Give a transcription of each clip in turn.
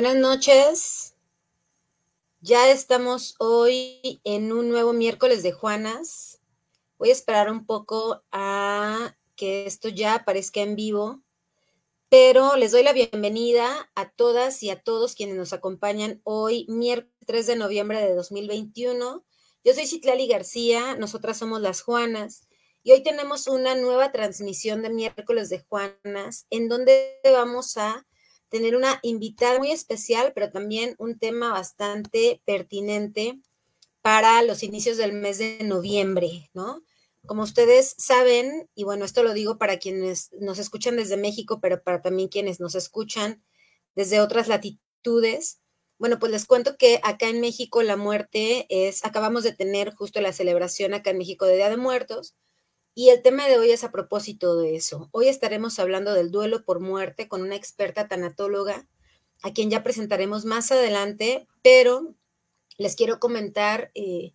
Buenas noches. Ya estamos hoy en un nuevo miércoles de Juanas. Voy a esperar un poco a que esto ya aparezca en vivo, pero les doy la bienvenida a todas y a todos quienes nos acompañan hoy, miércoles 3 de noviembre de 2021. Yo soy Citlali García, nosotras somos las Juanas y hoy tenemos una nueva transmisión de miércoles de Juanas en donde vamos a tener una invitada muy especial, pero también un tema bastante pertinente para los inicios del mes de noviembre, ¿no? Como ustedes saben, y bueno, esto lo digo para quienes nos escuchan desde México, pero para también quienes nos escuchan desde otras latitudes, bueno, pues les cuento que acá en México la muerte es, acabamos de tener justo la celebración acá en México de Día de Muertos, y el tema de hoy es a propósito de eso. Hoy estaremos hablando del duelo por muerte con una experta tanatóloga, a quien ya presentaremos más adelante, pero les quiero comentar eh,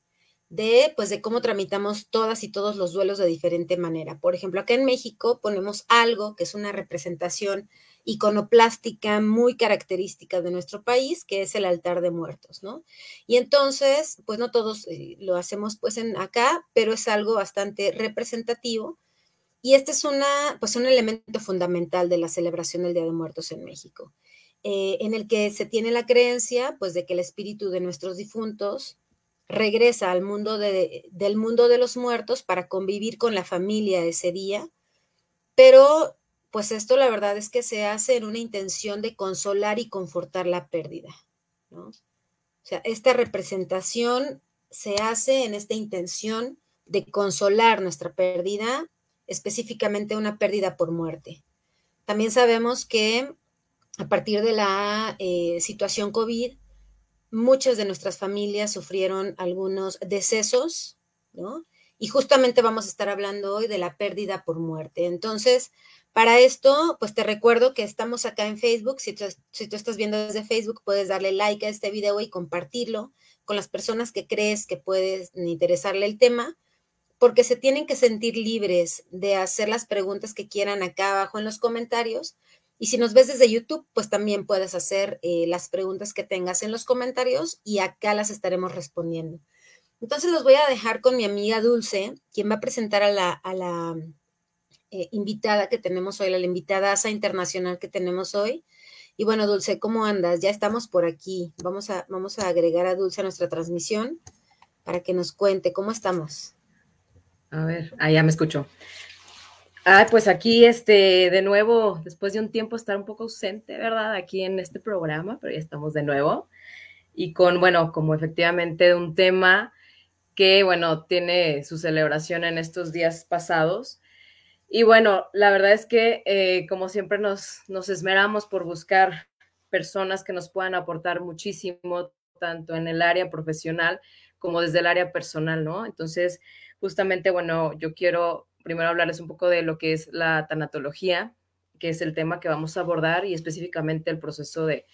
de, pues, de cómo tramitamos todas y todos los duelos de diferente manera. Por ejemplo, acá en México ponemos algo que es una representación iconoplástica muy característica de nuestro país, que es el altar de muertos, ¿no? Y entonces, pues no todos eh, lo hacemos pues en acá, pero es algo bastante representativo. Y este es una, pues un elemento fundamental de la celebración del Día de Muertos en México, eh, en el que se tiene la creencia, pues, de que el espíritu de nuestros difuntos regresa al mundo de, del mundo de los muertos para convivir con la familia ese día, pero pues esto la verdad es que se hace en una intención de consolar y confortar la pérdida, ¿no? O sea, esta representación se hace en esta intención de consolar nuestra pérdida, específicamente una pérdida por muerte. También sabemos que a partir de la eh, situación COVID, muchas de nuestras familias sufrieron algunos decesos, ¿no? Y justamente vamos a estar hablando hoy de la pérdida por muerte. Entonces, para esto, pues te recuerdo que estás acá en Facebook. Si tú, estás viendo desde Facebook, puedes darle like a este video y compartirlo con las personas que crees que puedes interesarle el tema, porque se tienen que sentir libres de hacer las preguntas que quieran acá abajo en los comentarios. Y si nos ves desde YouTube, pues también puedes hacer eh, las preguntas que tengas en los comentarios y acá las estaremos respondiendo. Entonces los voy a dejar con mi amiga Dulce, quien va a presentar a la, a la eh, invitada que tenemos hoy, la invitada ASA internacional que tenemos hoy. Y bueno, Dulce, ¿cómo andas? Ya estamos por aquí. Vamos a, vamos a agregar a Dulce a nuestra transmisión para que nos cuente cómo estamos. A ver, ah, ya me escucho. Ah, pues aquí, este, de nuevo, después de un tiempo estar un poco ausente, ¿verdad? Aquí en este programa, pero ya estamos de nuevo. Y con, bueno, como efectivamente un tema que, bueno, tiene su celebración en estos días pasados, y bueno, la verdad es que eh, como siempre nos, nos esmeramos por buscar personas que nos puedan aportar muchísimo, tanto en el área profesional como desde el área personal, ¿no? Entonces, justamente, bueno, yo quiero primero hablarles un poco de lo que es la tanatología, que es el tema que vamos a abordar y específicamente el proceso de,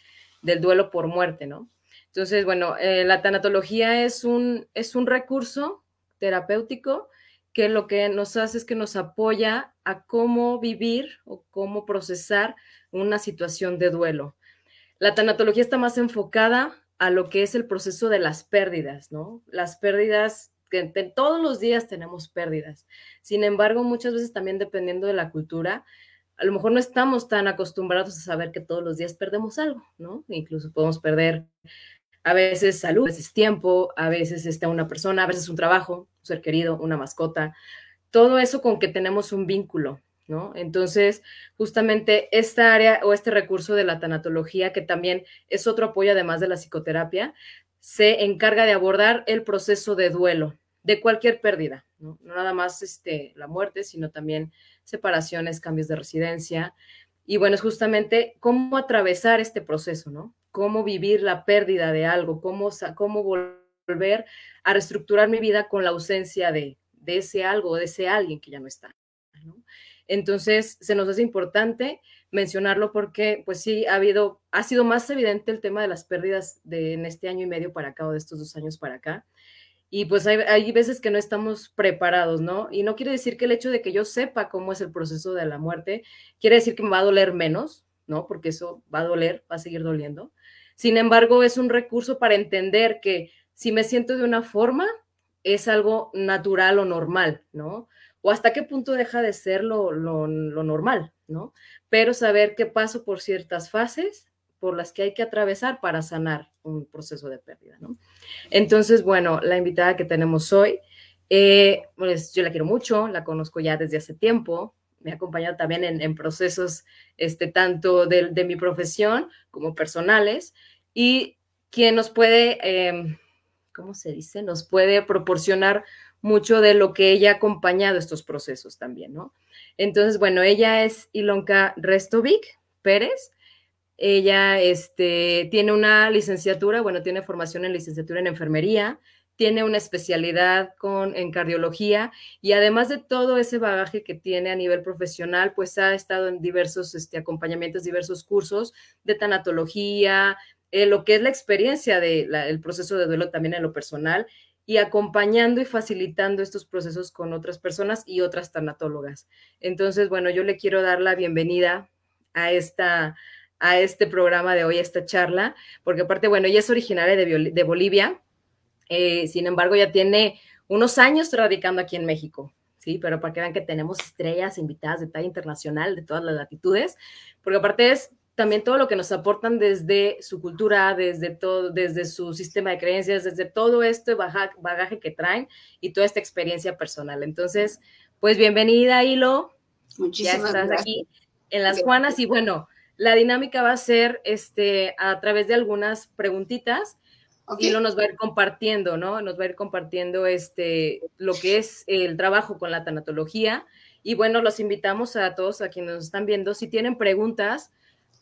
del duelo por muerte, ¿no? Entonces, bueno, eh, la tanatología es un, es un recurso terapéutico que lo que nos hace es que nos apoya a cómo vivir o cómo procesar una situación de duelo. La tanatología está más enfocada a lo que es el proceso de las pérdidas, ¿no? Las pérdidas, que todos los días tenemos pérdidas. Sin embargo, muchas veces también dependiendo de la cultura, a lo mejor no estamos tan acostumbrados a saber que todos los días perdemos algo, ¿no? Incluso podemos perder a veces salud, a veces tiempo, a veces está una persona, a veces un trabajo, un ser querido, una mascota, todo eso con que tenemos un vínculo, ¿no? Entonces, justamente esta área o este recurso de la tanatología, que también es otro apoyo además de la psicoterapia, se encarga de abordar el proceso de duelo de cualquier pérdida, no, no nada más este, la muerte, sino también separaciones, cambios de residencia. Y bueno, es justamente cómo atravesar este proceso, ¿no? Cómo vivir la pérdida de algo, cómo, cómo volver a reestructurar mi vida con la ausencia de, de ese algo, de ese alguien que ya no está. Entonces, se nos hace importante mencionarlo porque, pues sí, ha habido, ha sido más evidente el tema de las pérdidas de, en este año y medio para acá o de estos dos años para acá. Y pues hay, hay veces que no estamos preparados, ¿no? Y no quiere decir que el hecho de que yo sepa cómo es el proceso de la muerte, quiere decir que me va a doler menos, ¿no? Porque eso va a doler, va a seguir doliendo Sin embargo, es un recurso para entender que si me siento de una forma, es algo natural o normal, ¿no? O hasta qué punto deja de ser lo, normal, ¿no? Pero saber que paso por ciertas fases por las que hay que atravesar para sanar un proceso de pérdida, ¿no? Entonces, bueno, la invitada que tenemos hoy, eh, pues yo la quiero mucho, la conozco ya desde hace tiempo, me ha acompañado también en, procesos este, tanto de, de, mi profesión como personales y quien nos puede, eh, ¿cómo se dice? Nos puede proporcionar mucho de lo que ella ha acompañado estos procesos también, ¿no? Entonces, bueno, ella es Ilonka Restovic Pérez. Ella este, tiene una licenciatura, bueno, tiene formación en licenciatura en enfermería, tiene una especialidad con, en cardiología y además de todo ese bagaje que tiene a nivel profesional, pues ha estado en diversos este, acompañamientos, diversos cursos de tanatología, eh, lo que es la experiencia del proceso de duelo también en lo personal y acompañando y facilitando estos procesos con otras personas y otras tanatólogas. Entonces, bueno, yo le quiero dar la bienvenida a esta a este programa de hoy, a esta charla, porque aparte, bueno, ella es originaria de, de Bolivia, eh, sin embargo, ya tiene unos años radicando aquí en México, ¿sí? Pero para que vean que tenemos estrellas invitadas de talla internacional, de todas las latitudes, porque aparte es también todo lo que nos aportan desde su cultura, desde todo, desde su sistema de creencias, desde todo este bagaje que traen y toda esta experiencia personal. Entonces, pues bienvenida, Hilo. Muchísimas ya estás aquí en Las Juanas y bueno, la dinámica va a ser este, a través de algunas preguntitas. Okay. Hilo nos va a ir compartiendo, ¿no? Nos va a ir compartiendo este, lo que es el trabajo con la tanatología. Y bueno, los invitamos a todos a quienes nos están viendo. Si tienen preguntas,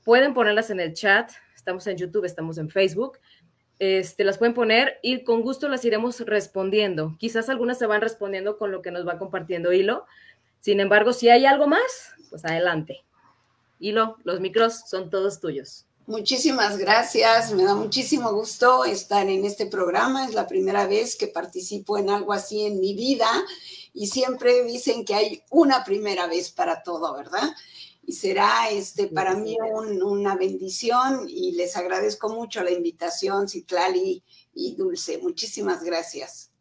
pueden ponerlas en el chat. Estamos en YouTube, estamos en Facebook. Este, las pueden poner y con gusto las iremos respondiendo. Quizás algunas se van respondiendo con lo que nos va compartiendo Hilo. Sin embargo, si hay algo más, pues adelante. Hilo, los micros son todos tuyos. Muchísimas gracias, me da muchísimo gusto estar en este programa, es la primera vez que participo en algo así en mi vida y siempre dicen que hay una primera vez para todo, ¿verdad? y será este, para mí un, una bendición y les agradezco mucho la invitación, Citlali y Dulce. Muchísimas gracias.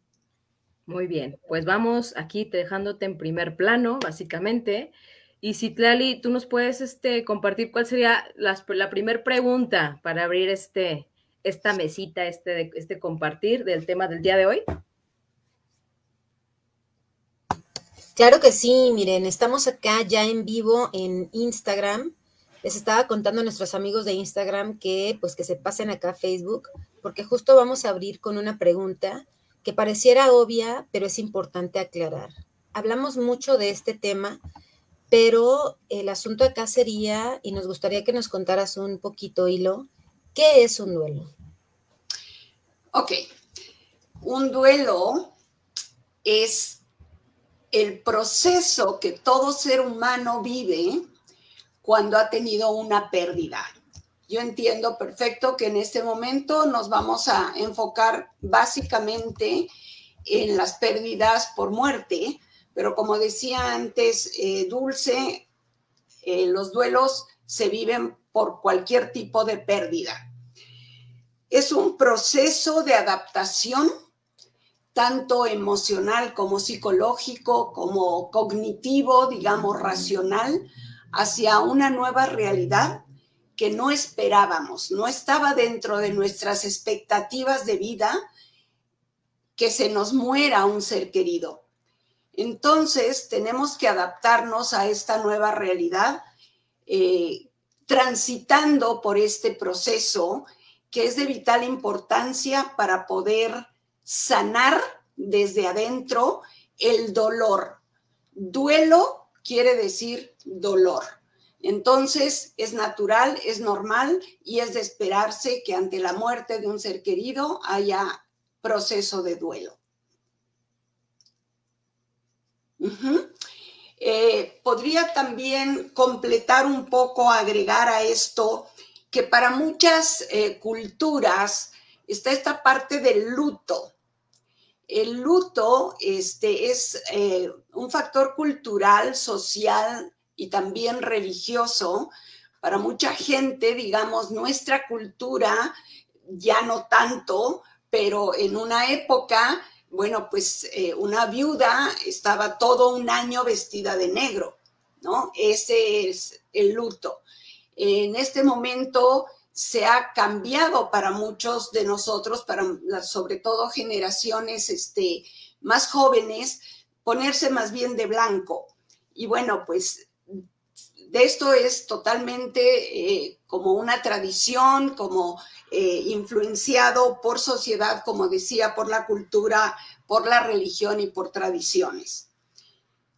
Muy bien, pues vamos aquí dejándote en primer plano, básicamente. Y Citlali, tú nos puedes este, compartir cuál sería la, primera pregunta para abrir este, esta mesita, este, este compartir del tema del día de hoy. Claro que sí, miren, estamos acá ya en vivo en Instagram. Les estaba contando a nuestros amigos de Instagram que pues que se pasen acá a Facebook, porque justo vamos a abrir con una pregunta que pareciera obvia, pero es importante aclarar. Hablamos mucho de este tema, pero el asunto acá sería, y nos gustaría que nos contaras un poquito, Hilo, ¿qué es un duelo? Ok, un duelo es el proceso que todo ser humano vive cuando ha tenido una pérdida. Yo entiendo perfecto que en este momento nos vamos a enfocar básicamente en las pérdidas por muerte, pero como decía antes eh, Dulce, eh, los duelos se viven por cualquier tipo de pérdida. Es un proceso de adaptación tanto emocional como psicológico, como cognitivo, digamos, racional, hacia una nueva realidad que no esperábamos, no estaba dentro de nuestras expectativas de vida que se nos muera un ser querido. Entonces tenemos que adaptarnos a esta nueva realidad, eh, transitando por este proceso que es de vital importancia para poder sanar desde adentro el dolor. Duelo quiere decir dolor. Entonces es natural, es normal y es de esperarse que ante la muerte de un ser querido haya proceso de duelo. Eh, podría también completar un poco, agregar a esto, que para muchas eh, culturas está esta parte del luto. El luto este, es eh, un factor cultural, social y también religioso Para mucha gente, digamos, nuestra cultura, ya no tanto, pero en una época, bueno, pues eh, una viuda estaba todo un año vestida de negro, ¿no? Ese es el luto. En este momento se ha cambiado para muchos de nosotros, para sobre todo generaciones este, más jóvenes, ponerse más bien de blanco. Y bueno, pues de esto es totalmente eh, como una tradición, como eh, influenciado por sociedad, como decía, por la cultura, por la religión y por tradiciones.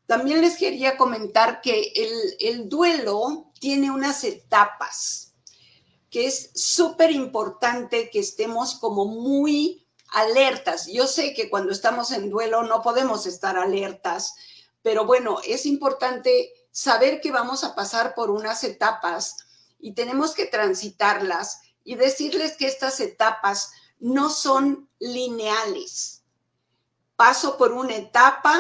También les quería comentar que el, el duelo tiene unas etapas, que es súper importante que estemos como muy alertas. Yo sé que cuando estamos en duelo no podemos estar alertas, pero bueno, es importante saber que vamos a pasar por unas etapas y tenemos que transitarlas y decirles que estas etapas no son lineales. Paso por una etapa,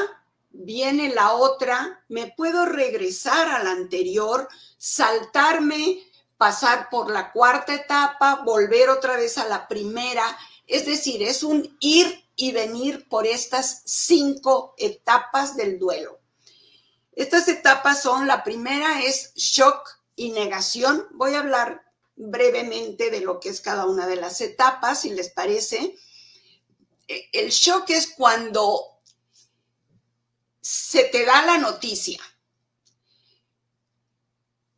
viene la otra, me puedo regresar a la anterior, saltarme, pasar por la cuarta etapa, volver otra vez a la primera. Es decir, es un ir y venir por estas cinco etapas del duelo. Estas etapas son, la primera es shock y negación. Voy a hablar brevemente de lo que es cada una de las etapas, si les parece. E, el shock es cuando se te da la noticia.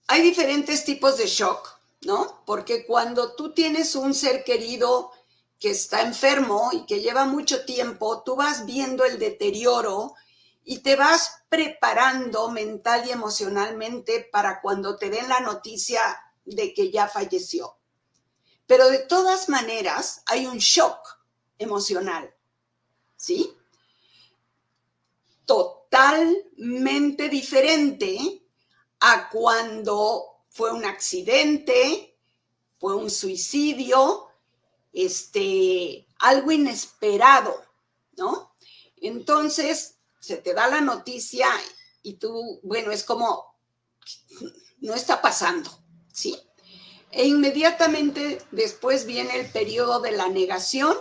Hay diferentes tipos de shock, ¿no? Porque cuando tú tienes un ser querido que está enfermo y que lleva mucho tiempo, tú vas viendo el deterioro y te vas preparando mental y emocionalmente para cuando te den la noticia de que ya falleció. Pero de todas maneras hay un shock emocional, ¿sí? Totalmente diferente a cuando fue un accidente, fue un suicidio, este, algo inesperado, ¿no? Entonces, se te da la noticia y tú, bueno, es como, no está pasando, ¿sí? E inmediatamente después viene el periodo de la negación,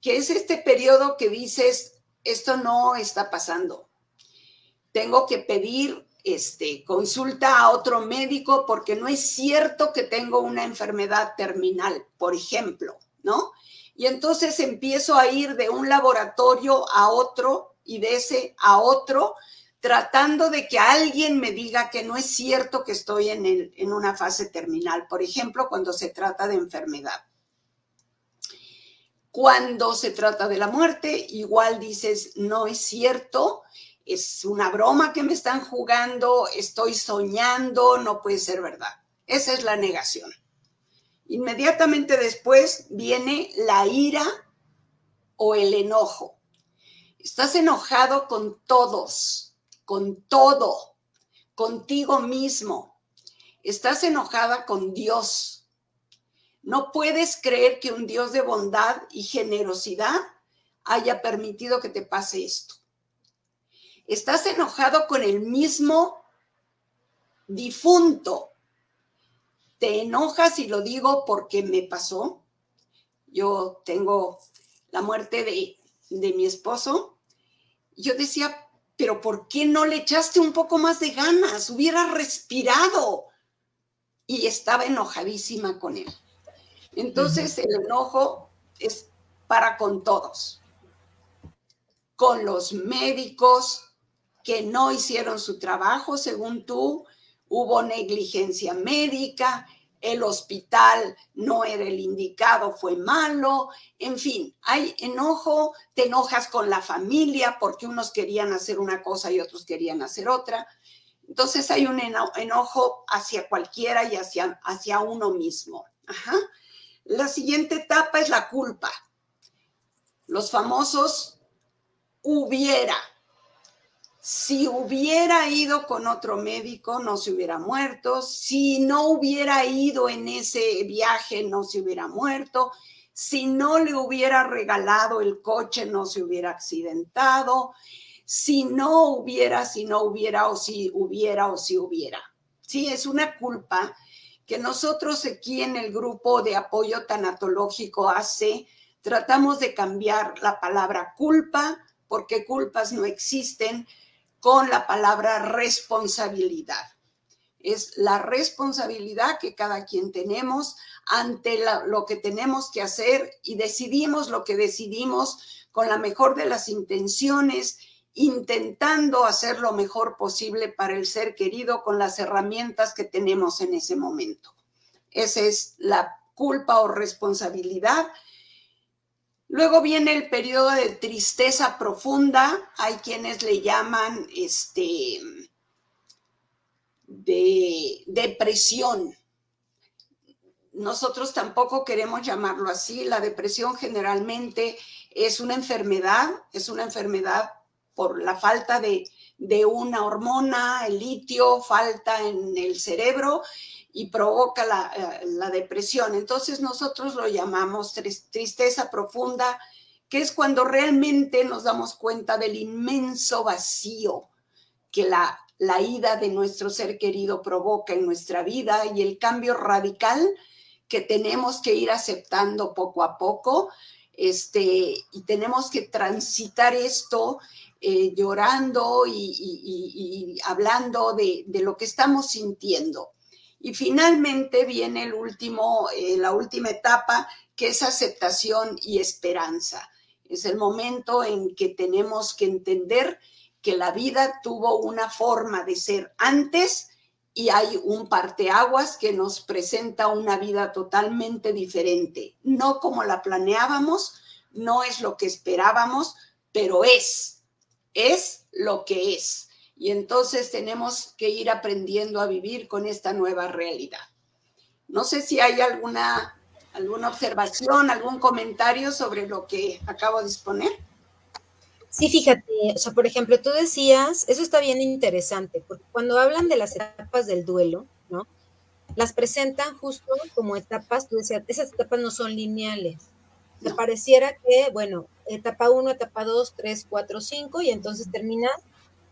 que es este periodo que dices, esto no está pasando. Tengo que pedir este, consulta a otro médico porque no es cierto que tengo una enfermedad terminal, por ejemplo, ¿no? Y entonces empiezo a ir de un laboratorio a otro y de ese a otro, tratando de que alguien me diga que no es cierto que estoy en, en una fase terminal, por ejemplo, cuando se trata de enfermedad. Cuando se trata de la muerte, igual dices, no es cierto, es una broma que me están jugando, estoy soñando, no puede ser verdad. Esa es la negación. Inmediatamente después viene la ira o el enojo. Estás enojado con todos, con todo, contigo mismo. Estás enojada con Dios. No puedes creer que un Dios de bondad y generosidad haya permitido que te pase esto. Estás enojado con el mismo difunto. Te enojas y lo digo porque me pasó. Yo tengo la muerte de, de mi esposo yo decía, pero ¿por qué no le echaste un poco más de ganas? Hubiera respirado. Y estaba enojadísima con él. Entonces el enojo es para con todos. Con los médicos que no hicieron su trabajo, según tú, hubo negligencia médica, el hospital no era el indicado, fue malo, en fin, hay enojo, te enojas con la familia porque unos querían hacer una cosa y otros querían hacer otra. Entonces hay un enojo hacia cualquiera y hacia, hacia uno mismo. La siguiente etapa es la culpa. Los famosos hubiera si hubiera ido con otro médico, no se hubiera muerto. Si no hubiera ido en ese viaje, no se hubiera muerto. Si no le hubiera regalado el coche, no se hubiera accidentado. Si no hubiera, si no hubiera, o si hubiera, o si hubiera. Sí, es una culpa que nosotros aquí en el grupo de apoyo tanatológico hace, tratamos de cambiar la palabra culpa, porque culpas no existen, con la palabra responsabilidad. Es la responsabilidad que cada quien tenemos ante lo que tenemos que hacer y decidimos lo que decidimos con la mejor de las intenciones, intentando hacer lo mejor posible para el ser querido con las herramientas que tenemos en ese momento. Esa es la culpa o responsabilidad. Luego viene el periodo de tristeza profunda. Hay quienes le llaman este de depresión nosotros tampoco queremos llamarlo así. La depresión generalmente es una enfermedad, es una enfermedad por la falta de, una hormona, el litio, falta en el cerebro y provoca la, eh, la depresión. Entonces nosotros lo llamamos tristeza profunda, que es cuando realmente nos damos cuenta del inmenso vacío que la, la ida de nuestro ser querido provoca en nuestra vida y el cambio radical que tenemos que ir aceptando poco a poco, este, y tenemos que transitar esto eh, llorando y, hablando de, lo que estamos sintiendo. Y finalmente viene el último, eh, la última etapa, que es aceptación y esperanza. Es el momento en que tenemos que entender que la vida tuvo una forma de ser antes y hay un parteaguas que nos presenta una vida totalmente diferente, no como la planeábamos, no es lo que esperábamos, pero es, es lo que es. Y entonces tenemos que ir aprendiendo a vivir con esta nueva realidad. No sé si hay alguna, alguna observación, algún comentario sobre lo que acabo de exponer. Sí, fíjate, o sea, por ejemplo, tú decías, eso está bien interesante, porque cuando hablan de las etapas del duelo, ¿no? Las presentan justo como etapas, tú decías, esas etapas no son lineales. Me pareciera que, bueno, etapa 1, etapa 2, 3, 4, 5, y entonces terminas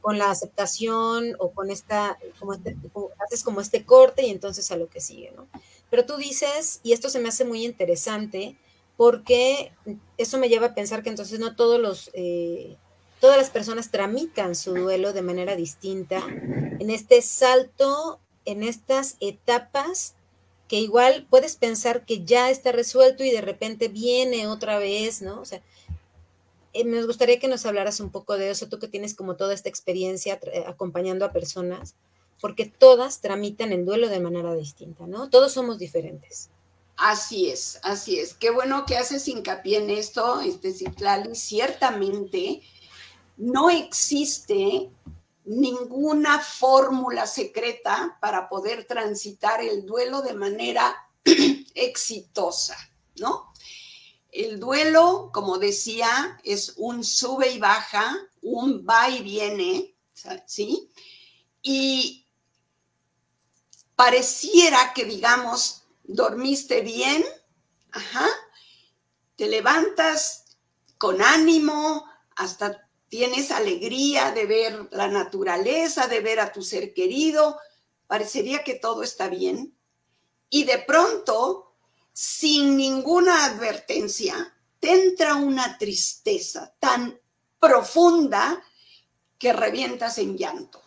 con la aceptación o con esta, como este, haces como este corte y entonces a lo que sigue, ¿no? Pero tú dices, y esto se me hace muy interesante, porque eso me lleva a pensar que entonces no todos los, eh, todas las personas tramitan su duelo de manera distinta en este salto, en estas etapas que igual puedes pensar que ya está resuelto y de repente viene otra vez, ¿no? O sea, eh, me gustaría que nos hablaras un poco de eso, tú que tienes como toda esta experiencia acompañando a personas, porque todas tramitan el duelo de manera distinta, ¿no? Todos somos diferentes. Así es, así es. Qué bueno que haces hincapié en esto, este Citlali. Ciertamente no existe ninguna fórmula secreta para poder transitar el duelo de manera exitosa, ¿no? El duelo, como decía, es un sube y baja, un va y viene, ¿sí? Y pareciera que, digamos, dormiste bien, ajá, te levantas con ánimo, hasta tienes alegría de ver la naturaleza, de ver a tu ser querido, parecería que todo está bien. Y de pronto, sin ninguna advertencia, te entra una tristeza tan profunda que revientas en llanto.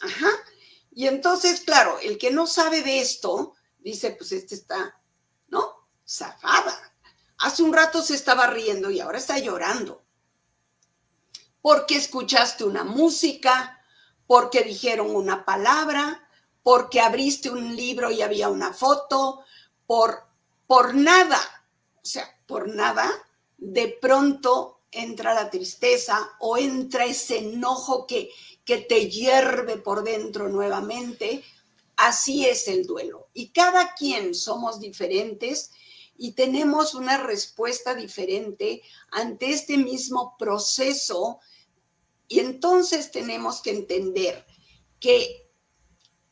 Ajá. Y entonces, claro, el que no sabe de esto, dice, pues este está, ¿no? Zafada. Hace un rato se estaba riendo y ahora está llorando. Porque escuchaste una música, porque dijeron una palabra, porque abriste un libro y había una foto, por, por nada, o sea, por nada, de pronto entra la tristeza o entra ese enojo que, que te hierve por dentro nuevamente Así es el duelo. Y cada quien somos diferentes y tenemos una respuesta diferente ante este mismo proceso. Y entonces tenemos que entender que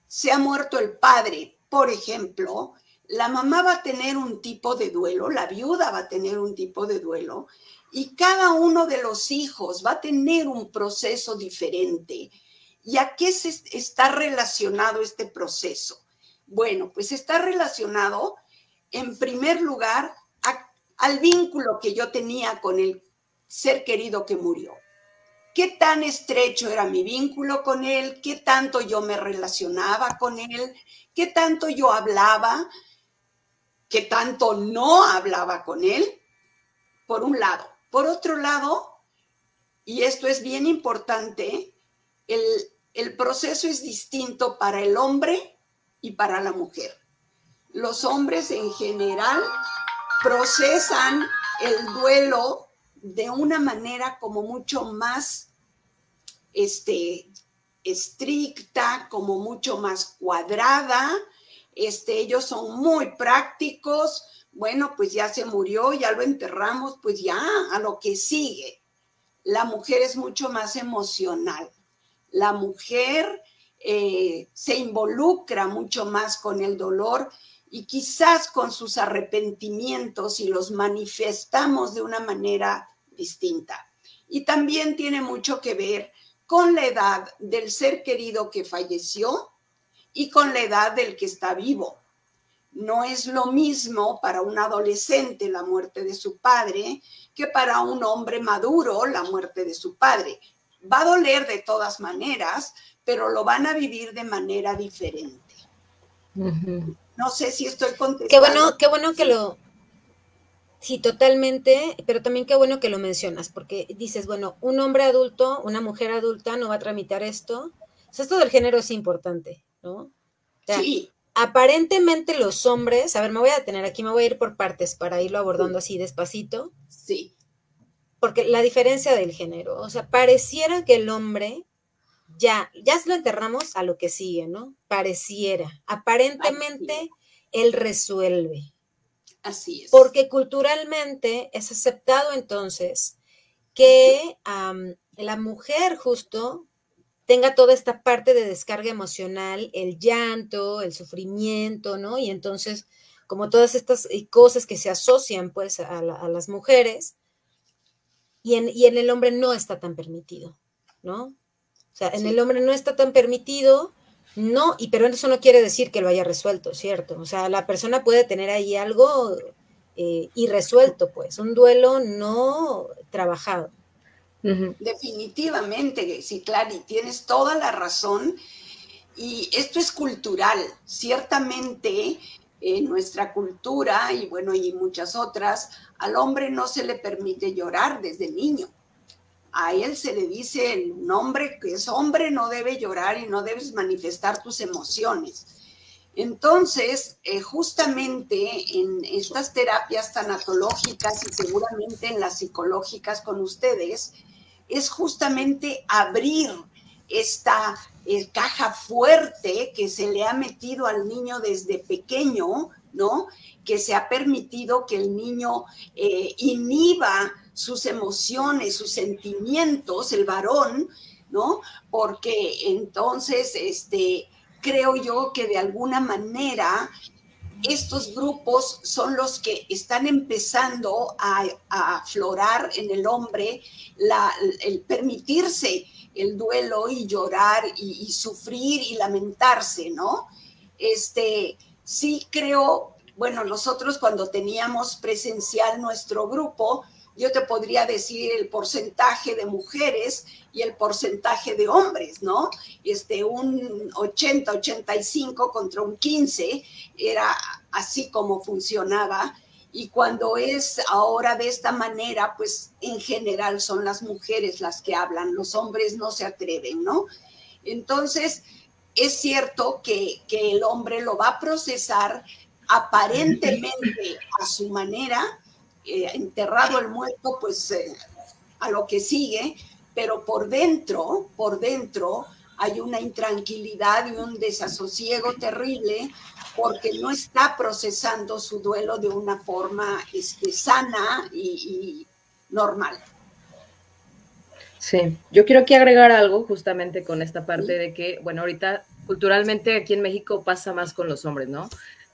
se ha muerto el padre, por ejemplo, la mamá va a tener un tipo de duelo, la viuda va a tener un tipo de duelo y cada uno de los hijos va a tener un proceso diferente ¿Y a qué se está relacionado este proceso? Bueno, pues está relacionado en primer lugar al vínculo que yo tenía con el ser querido que murió. ¿Qué tan estrecho era mi vínculo con él? ¿Qué tanto yo me relacionaba con él? ¿Qué tanto yo hablaba? ¿Qué tanto no hablaba con él? Por un lado. Por otro lado, y esto es bien importante, el, el proceso es distinto para el hombre y para la mujer. Los hombres en general procesan el duelo de una manera como mucho más este, estricta, como mucho más cuadrada. Este, ellos son muy prácticos. Bueno, pues ya se murió, ya lo enterramos, pues ya a lo que sigue. La mujer es mucho más emocional. La mujer eh, se involucra mucho más con el dolor y quizás con sus arrepentimientos y los manifestamos de una manera distinta. Y también tiene mucho que ver con la edad del ser querido que falleció y con la edad del que está vivo. No es lo mismo para un adolescente la muerte de su padre que para un hombre maduro la muerte de su padre. Va a doler de todas maneras, pero lo van a vivir de manera diferente. No sé si estoy contestando. Qué bueno, qué bueno que lo, Sí, totalmente, pero también qué bueno que lo mencionas, porque dices, bueno, un hombre adulto, una mujer adulta no va a tramitar esto. O sea, esto del género es importante, ¿no? sí. Aparentemente los hombres, a ver, me voy a detener aquí, me voy a ir por partes para irlo abordando así despacito. Sí. Porque la diferencia del género, o sea, pareciera que el hombre ya, ya lo enterramos a lo que sigue, ¿no? Pareciera. Aparentemente él resuelve. Así es. Porque culturalmente es aceptado entonces que la mujer justo tenga toda esta parte de descarga emocional, el llanto, el sufrimiento, ¿no? Y entonces, como todas estas eh, cosas que se asocian pues a, las mujeres, y en, y en, el hombre no está tan permitido, ¿no? O sea, en el hombre no está tan permitido no, y pero eso no quiere decir que lo haya resuelto, ¿cierto? O sea, la persona puede tener ahí algo eh, irresuelto, pues, un duelo no trabajado. Definitivamente, sí, Clary, tienes toda la razón. Y esto es cultural. Ciertamente, en nuestra cultura, y bueno, y muchas otras, al hombre no se le permite llorar desde niño a él se le dice, un hombre que es hombre no debe llorar y no debes manifestar tus emociones. Entonces, eh, justamente en estas terapias tanatológicas y seguramente en las psicológicas con ustedes, es justamente abrir esta eh, caja fuerte que se le ha metido al niño desde pequeño, ¿no? Que se ha permitido que el niño eh, inhiba sus emociones, sus sentimientos, el varón, ¿no? Porque entonces, este, creo yo que de alguna manera estos grupos son los que están empezando a, aflorar en el hombre el permitirse el duelo y llorar y, y, sufrir y lamentarse, ¿no? Este, sí creo, bueno, nosotros cuando teníamos presencial nuestro grupo, yo te podría decir el porcentaje de mujeres y el porcentaje de hombres, ¿no? Este, un 80, 85 contra un 15 era así como funcionaba. Y cuando es ahora de esta manera, pues en general son las mujeres las que hablan, los hombres no se atreven, ¿no? Entonces, es cierto que, que el hombre lo va a procesar aparentemente a su manera, eh, enterrado el muerto, pues eh, a lo que sigue, pero por dentro, por dentro hay una intranquilidad y un desasosiego terrible porque no está procesando su duelo de una forma este, sana y, normal. Sí, yo quiero aquí agregar algo justamente con esta parte de que, bueno, ahorita culturalmente aquí en México pasa más con los hombres, ¿no?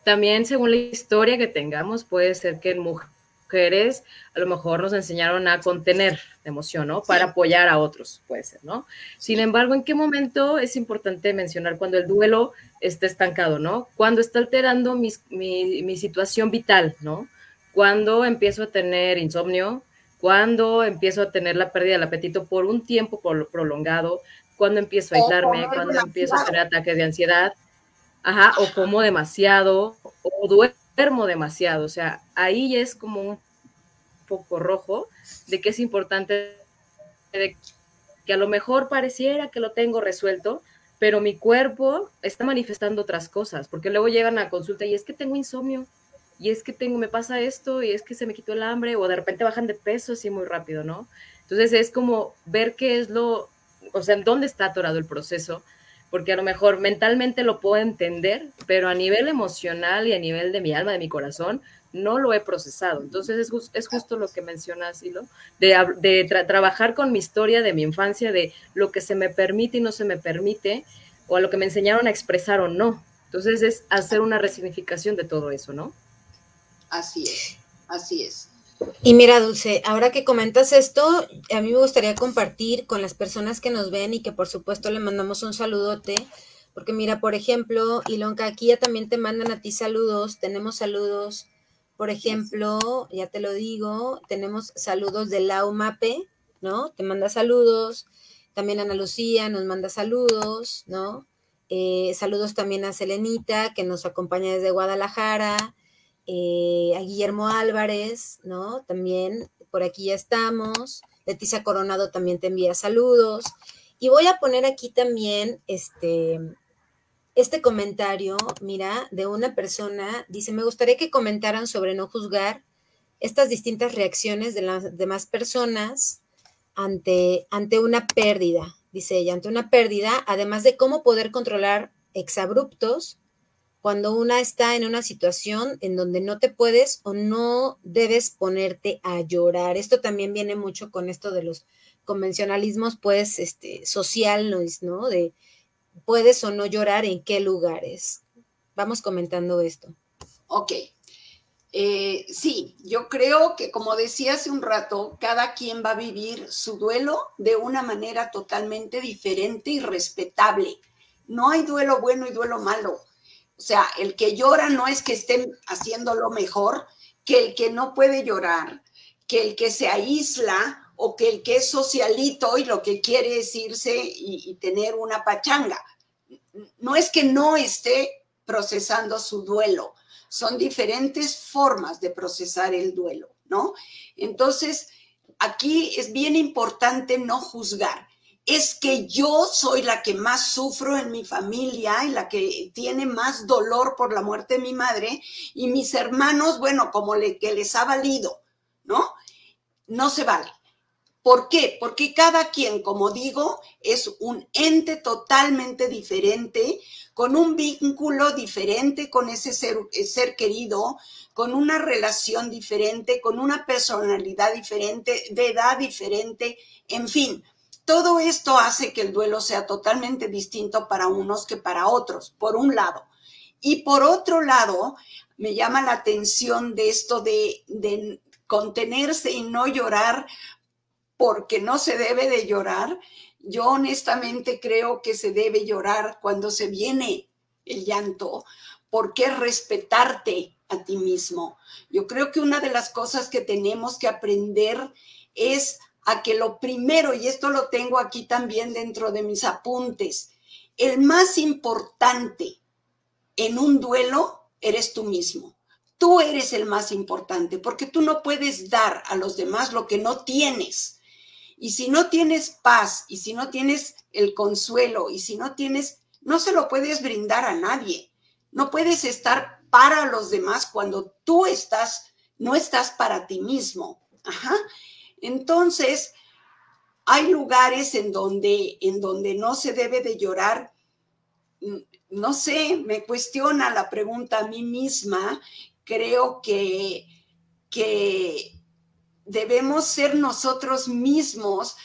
También según la historia que tengamos, puede ser que en mujeres mujeres a lo mejor nos enseñaron a contener la emoción, ¿no? Para apoyar a otros, puede ser, ¿no? Sin embargo, ¿en qué momento es importante mencionar cuando el duelo está estancado, ¿no? Cuando está alterando mi, mi situación vital, ¿no? Cuando empiezo a tener insomnio, cuando empiezo a tener la pérdida del apetito por un tiempo prolongado, cuando empiezo a aislarme, cuando empiezo a tener ataques de ansiedad, ajá, o como demasiado, o duermo demasiado, o sea, ahí es como un foco rojo de que es importante que a lo mejor pareciera que lo tengo resuelto, pero mi cuerpo está manifestando otras cosas, porque luego llegan a consulta y es que tengo insomnio, y es que tengo, me pasa esto, y es que se me quitó el hambre, o de repente bajan de peso así muy rápido, ¿no? Entonces es como ver qué es lo, o sea, en dónde está atorado el proceso, porque a lo mejor mentalmente lo puedo entender, pero a nivel emocional y a nivel de mi alma, de mi corazón, no lo he procesado. Entonces es, es justo lo que mencionas, Hilo, de, de trabajar con mi historia de mi infancia, de lo que se me permite y no se me permite, o a lo que me enseñaron a expresar o no. Entonces es hacer una resignificación de todo eso, ¿no? Así es, así es. Y mira, Dulce, ahora que comentas esto, a mí me gustaría compartir con las personas que nos ven y que por supuesto le mandamos un saludote, porque mira, por ejemplo, Ilonka, aquí ya también te mandan a ti saludos, tenemos saludos, por ejemplo, ya te lo digo, tenemos saludos de Lau Mape, ¿no? Te manda saludos, también Ana Lucía nos manda saludos, ¿no? Eh, saludos también a Selenita, que nos acompaña desde Guadalajara, eh, a Guillermo Álvarez, ¿no? También por aquí ya estamos. Leticia Coronado también te envía saludos. Y voy a poner aquí también este, este comentario, mira, de una persona. Dice, me gustaría que comentaran sobre no juzgar estas distintas reacciones de las demás personas ante, ante una pérdida, dice ella, ante una pérdida, además de cómo poder controlar exabruptos cuando una está en una situación en donde no te puedes o no debes ponerte a llorar. Esto también viene mucho con esto de los convencionalismos, pues, este, social, ¿no? De puedes o no llorar en qué lugares. Vamos comentando esto. Ok. Eh, sí, yo creo que como decía hace un rato, cada quien va a vivir su duelo de una manera totalmente diferente y respetable. No hay duelo bueno y duelo malo o sea, el que llora no es que estén haciéndolo mejor que el que no puede llorar, que el que se aísla o que el que es socialito y lo que quiere es irse y, tener una pachanga. No es que no esté procesando su duelo, son diferentes formas de procesar el duelo, ¿no? Entonces, aquí es bien importante no juzgar es que yo soy la que más sufro en mi familia y la que tiene más dolor por la muerte de mi madre y mis hermanos, bueno, como le, que les ha valido, ¿no? No se vale. ¿Por qué? Porque cada quien, como digo, es un ente totalmente diferente, con un vínculo diferente con ese ser, ser querido, con una relación diferente, con una personalidad diferente, de edad diferente, en fin todo esto hace que el duelo sea totalmente distinto para unos que para otros, por un lado. Y por otro lado, me llama la atención de esto de, contenerse y no llorar porque no se debe de llorar. Yo honestamente creo que se debe llorar cuando se viene el llanto, porque es respetarte a ti mismo. Yo creo que una de las cosas que tenemos que aprender es a que lo primero, y esto lo tengo aquí también dentro de mis apuntes, el más importante en un duelo eres tú mismo. Tú eres el más importante porque tú no puedes dar a los demás lo que no tienes. Y si no tienes paz, y si no tienes el consuelo, y si no tienes, no se lo puedes brindar a nadie. No puedes estar para los demás cuando tú estás, no estás para ti mismo. Ajá. Entonces, hay lugares en donde, en donde no se debe de llorar. Mm, no sé, me cuestiona la pregunta a mí misma. Creo que, que debemos ser nosotros mismos.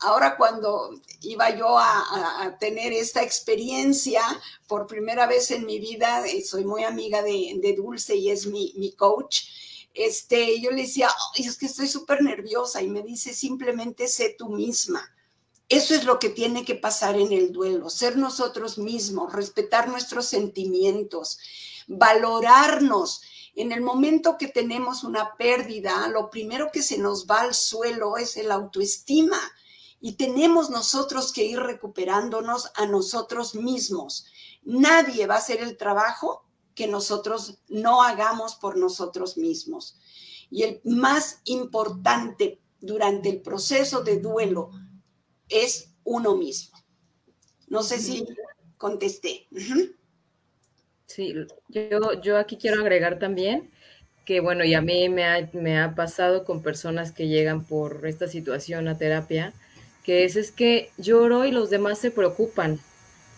Ahora cuando iba yo a, tener esta experiencia por primera vez en mi vida, eh, soy muy amiga de, Dulce y es mi, mi coach, este, yo le decía, es que estoy súper nerviosa y me dice, simplemente sé tú misma. Eso es lo que tiene que pasar en el duelo, ser nosotros mismos, respetar nuestros sentimientos, valorarnos. En el momento que tenemos una pérdida, lo primero que se nos va al suelo es el autoestima y tenemos nosotros que ir recuperándonos a nosotros mismos. Nadie va a hacer el trabajo que nosotros no hagamos por nosotros mismos. Y el más importante durante el proceso de duelo es uno mismo. No sé si contesté. Sí, yo, yo aquí quiero agregar también que, bueno, y a mí me ha, me ha pasado con personas que llegan por esta situación a terapia, que es, es que lloro y los demás se preocupan.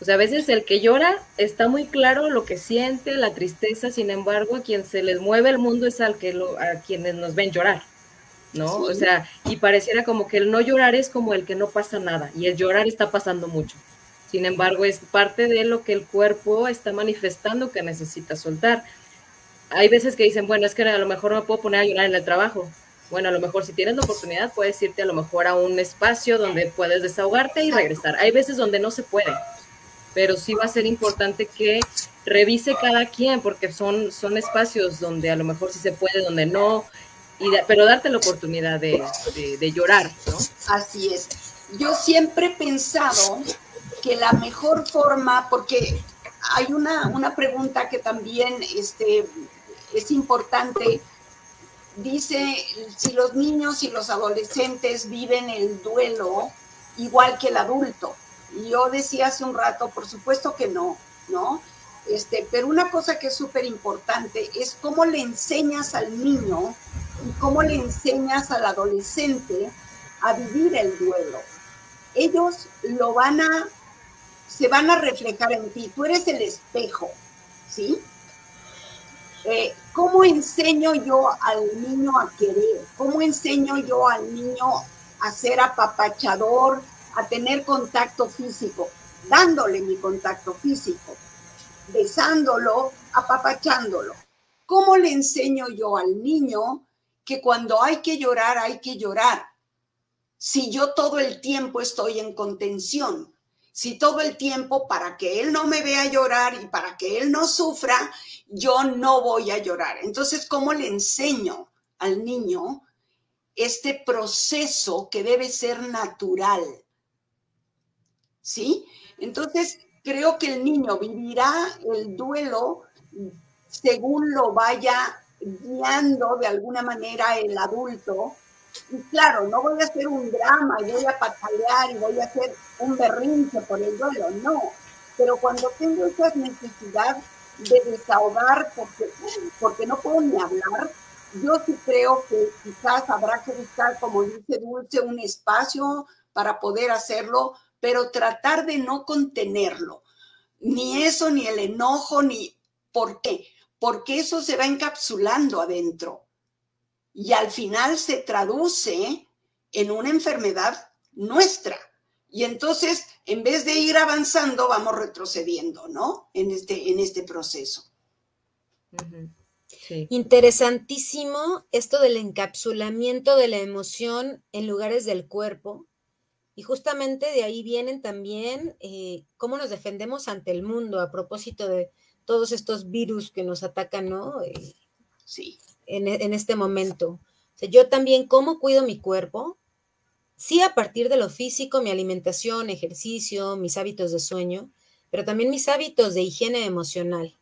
O sea, a veces el que llora está muy claro lo que siente, la tristeza, sin embargo, a quien se les mueve el mundo es al que lo, a quienes nos ven llorar. ¿no? O sea, y pareciera como que el no llorar es como el que no pasa nada y el llorar está pasando mucho. Sin embargo, es parte de lo que el cuerpo está manifestando que necesita soltar. Hay veces que dicen, bueno, es que a lo mejor no me puedo poner a llorar en el trabajo. Bueno, a lo mejor si tienes la oportunidad puedes irte a lo mejor a un espacio donde puedes desahogarte y regresar. Hay veces donde no se puede, pero sí va a ser importante que revise cada quien porque son, son espacios donde a lo mejor sí se puede, donde no, pero darte la oportunidad de, llorar, ¿no? Así es. Yo siempre he pensado que la mejor forma, porque hay una, una pregunta que también este, es importante, dice si los niños y los adolescentes viven el duelo igual que el adulto. Yo decía hace un rato, por supuesto que no, ¿no? Este, pero una cosa que es súper importante es cómo le enseñas al niño y cómo le enseñas al adolescente a vivir el duelo. Ellos lo van a, se van a reflejar en ti. Tú eres el espejo, ¿sí? Eh, ¿Cómo enseño yo al niño a querer? ¿Cómo enseño yo al niño a ser apapachador, a tener contacto físico? Dándole mi contacto físico, besándolo, apapachándolo. ¿Cómo le enseño yo al niño que cuando hay que llorar, hay que llorar. Si yo todo el tiempo estoy en contención, si todo el tiempo para que él no me vea llorar y para que él no sufra, yo no voy a llorar. Entonces, ¿cómo le enseño al niño este proceso que debe ser natural? ¿Sí? Entonces, creo que el niño vivirá el duelo según lo vaya guiando de alguna manera el adulto. Y claro, no voy a hacer un drama y voy a patalear y voy a hacer un berrinche por el duelo, no. Pero cuando tengo esa necesidad de desahogar porque, porque no puedo ni hablar, yo sí creo que quizás habrá que buscar, como dice Dulce, un espacio para poder hacerlo, pero tratar de no contenerlo. Ni eso, ni el enojo, ni... ¿Por qué? porque eso se va encapsulando adentro y al final se traduce en una enfermedad nuestra. Y entonces, en vez de ir avanzando, vamos retrocediendo, ¿no? En este, en este proceso. Interesantísimo esto del encapsulamiento de la emoción en lugares del cuerpo. Y justamente de ahí vienen también eh, cómo nos defendemos ante el mundo a propósito de, todos estos virus que nos atacan, ¿no? Eh, sí. En, este momento. yo también, ¿cómo cuido mi cuerpo? Sí, a partir de lo físico, mi alimentación, ejercicio, mis hábitos de sueño, pero también mis hábitos de higiene emocional,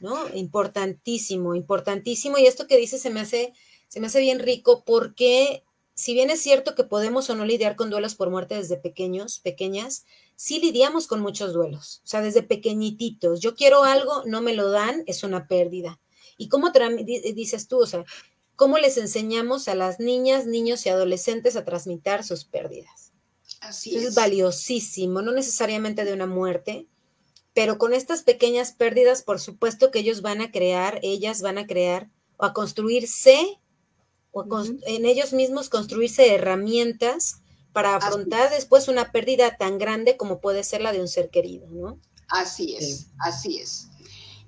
¿no? Importantísimo, importantísimo. Y esto que dice se me hace, se me hace bien rico porque si bien es cierto que podemos o no lidiar con duelos por muerte desde pequeños, pequeñas, sí lidiamos con muchos duelos, o sea, desde pequeñititos. Yo quiero algo, no me lo dan, es una pérdida. ¿Y cómo dices tú, o sea, cómo les enseñamos a las niñas, niños y adolescentes a transmitir sus pérdidas? Así es. Es valiosísimo, no necesariamente de una muerte, pero con estas pequeñas pérdidas, por supuesto que ellos van a crear, ellas van a crear o a construirse o en ellos mismos construirse herramientas para afrontar después una pérdida tan grande como puede ser la de un ser querido, ¿no? Así es, así es.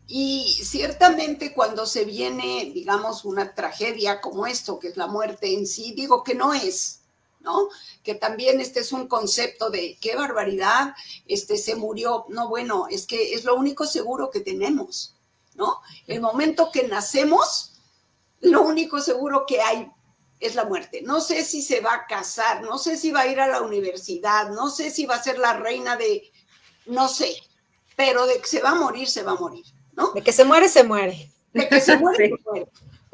Y ciertamente cuando se viene, digamos, una tragedia como esto, que es la muerte en sí, digo que no es, ¿no? Que también este es un concepto de qué barbaridad, este se murió. No, bueno, es que es lo único seguro que tenemos, ¿no? El momento que nacemos, lo único seguro que hay es la muerte. No sé si se va a casar, no sé si va a ir a la universidad, no sé si va a ser la reina de, no sé, pero de que se va a morir, se va a morir. De que se muere, se muere. De que se muere, se muere.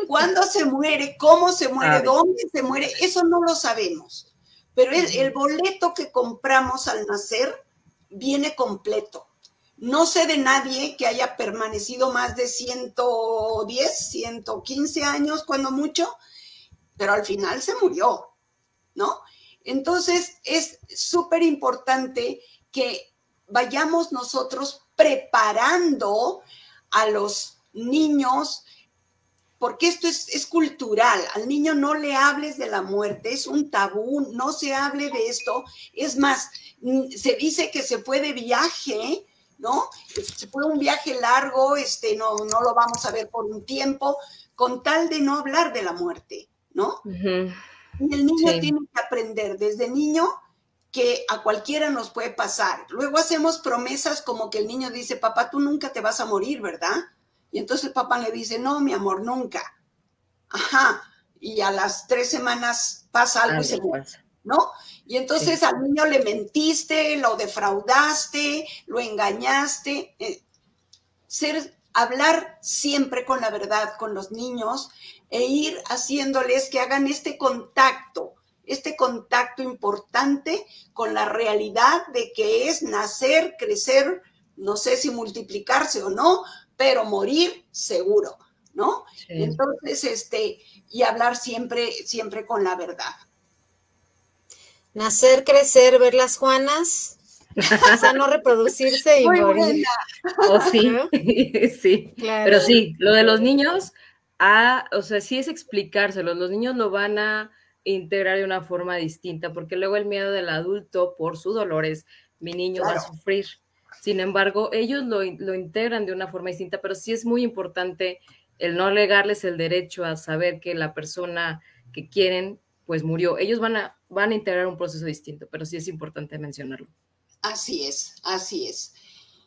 ¿Cuándo se muere? ¿Cómo se muere? ¿Dónde se muere? Eso no lo sabemos. Pero el, el boleto que compramos al nacer viene completo. No sé de nadie que haya permanecido más de 110, 115 años, cuando mucho, pero al final se murió, ¿no? Entonces es súper importante que vayamos nosotros preparando a los niños, porque esto es, cultural, al niño no le hables de la muerte, es un tabú, no se hable de esto. Es más, se dice que se fue de viaje, ¿no? Se fue un viaje largo, este, no, no lo vamos a ver por un tiempo, con tal de no hablar de la muerte, ¿no? Y el niño tiene que aprender desde niño que a cualquiera nos puede pasar. Luego hacemos promesas como que el niño dice, papá, tú nunca te vas a morir, ¿verdad? Y entonces el papá le dice, no, mi amor, nunca. Ajá. Y a las tres semanas pasa algo y se muere, ¿no? Y entonces al niño le mentiste, lo defraudaste, lo engañaste. Eh, ser, hablar siempre con la verdad con los niños e ir haciéndoles que hagan este contacto este contacto importante con la realidad de que es nacer, crecer, no sé si multiplicarse o no, pero morir seguro, ¿no? Entonces, este, y hablar siempre, siempre con la verdad. Nacer, crecer, ver las Juanas, o sea, no reproducirse y morir. O sí, sí. Pero sí, lo de los niños, ah, o sea, sí es explicárselo. Los niños lo van a integrar de una forma distinta, porque luego el miedo del adulto por su dolor es mi niño va a sufrir. Sin embargo, ellos lo, integran de una forma distinta, pero sí es muy importante el no legarles el derecho a saber que la persona que quieren, pues murió. Ellos van a, van a integrar un proceso distinto, pero sí es importante mencionarlo. Así es, así es.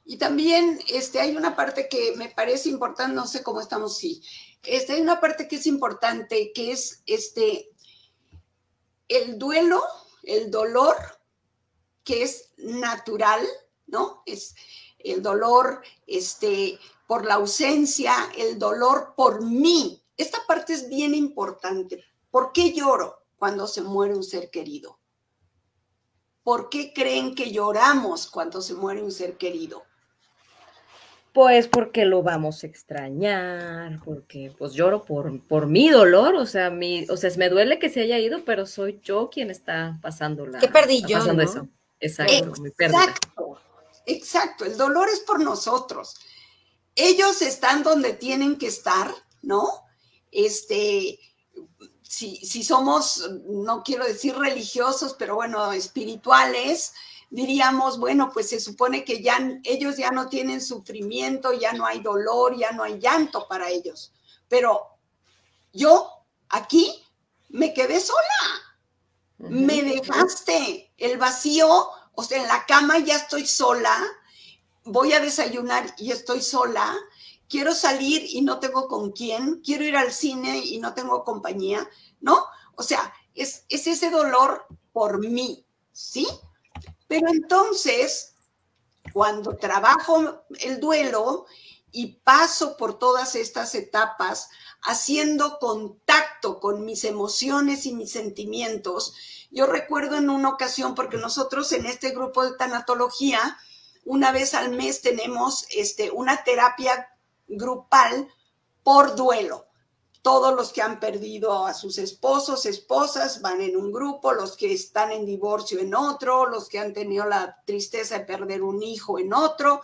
Y también este, hay una parte que me parece importante, no sé cómo estamos, sí. Este, hay una parte que es importante, que es este, el duelo, el dolor, que es natural, ¿no? Es el dolor este, por la ausencia, el dolor por mí. Esta parte es bien importante. ¿Por qué lloro cuando se muere un ser querido? ¿Por qué creen que lloramos cuando se muere un ser querido? Pues porque lo vamos a extrañar, porque pues lloro por, por mi dolor, o sea, mi, o sea, me duele que se haya ido, pero soy yo quien está pasando la. ¿Qué perdí yo? Pasando eso. Exacto, mi Exacto, exacto, el dolor es por nosotros. Ellos están donde tienen que estar, ¿no? Este, si, si somos, no quiero decir religiosos, pero bueno, espirituales, diríamos, bueno, pues se supone que ya ellos ya no tienen sufrimiento, ya no hay dolor, ya no hay llanto para ellos. Pero yo aquí me quedé sola. Me dejaste el vacío, o sea, en la cama ya estoy sola, voy a desayunar y estoy sola, quiero salir y no tengo con quién, quiero ir al cine y no tengo compañía, ¿no? O sea, es, es ese dolor por mí, ¿sí? Pero entonces, cuando trabajo el duelo y paso por todas estas etapas, haciendo contacto con mis emociones y mis sentimientos, yo recuerdo en una ocasión, porque nosotros en este grupo de tanatología, una vez al mes tenemos este, una terapia grupal por duelo todos los que han perdido a sus esposos, esposas, van en un grupo, los que están en divorcio en otro, los que han tenido la tristeza de perder un hijo en otro.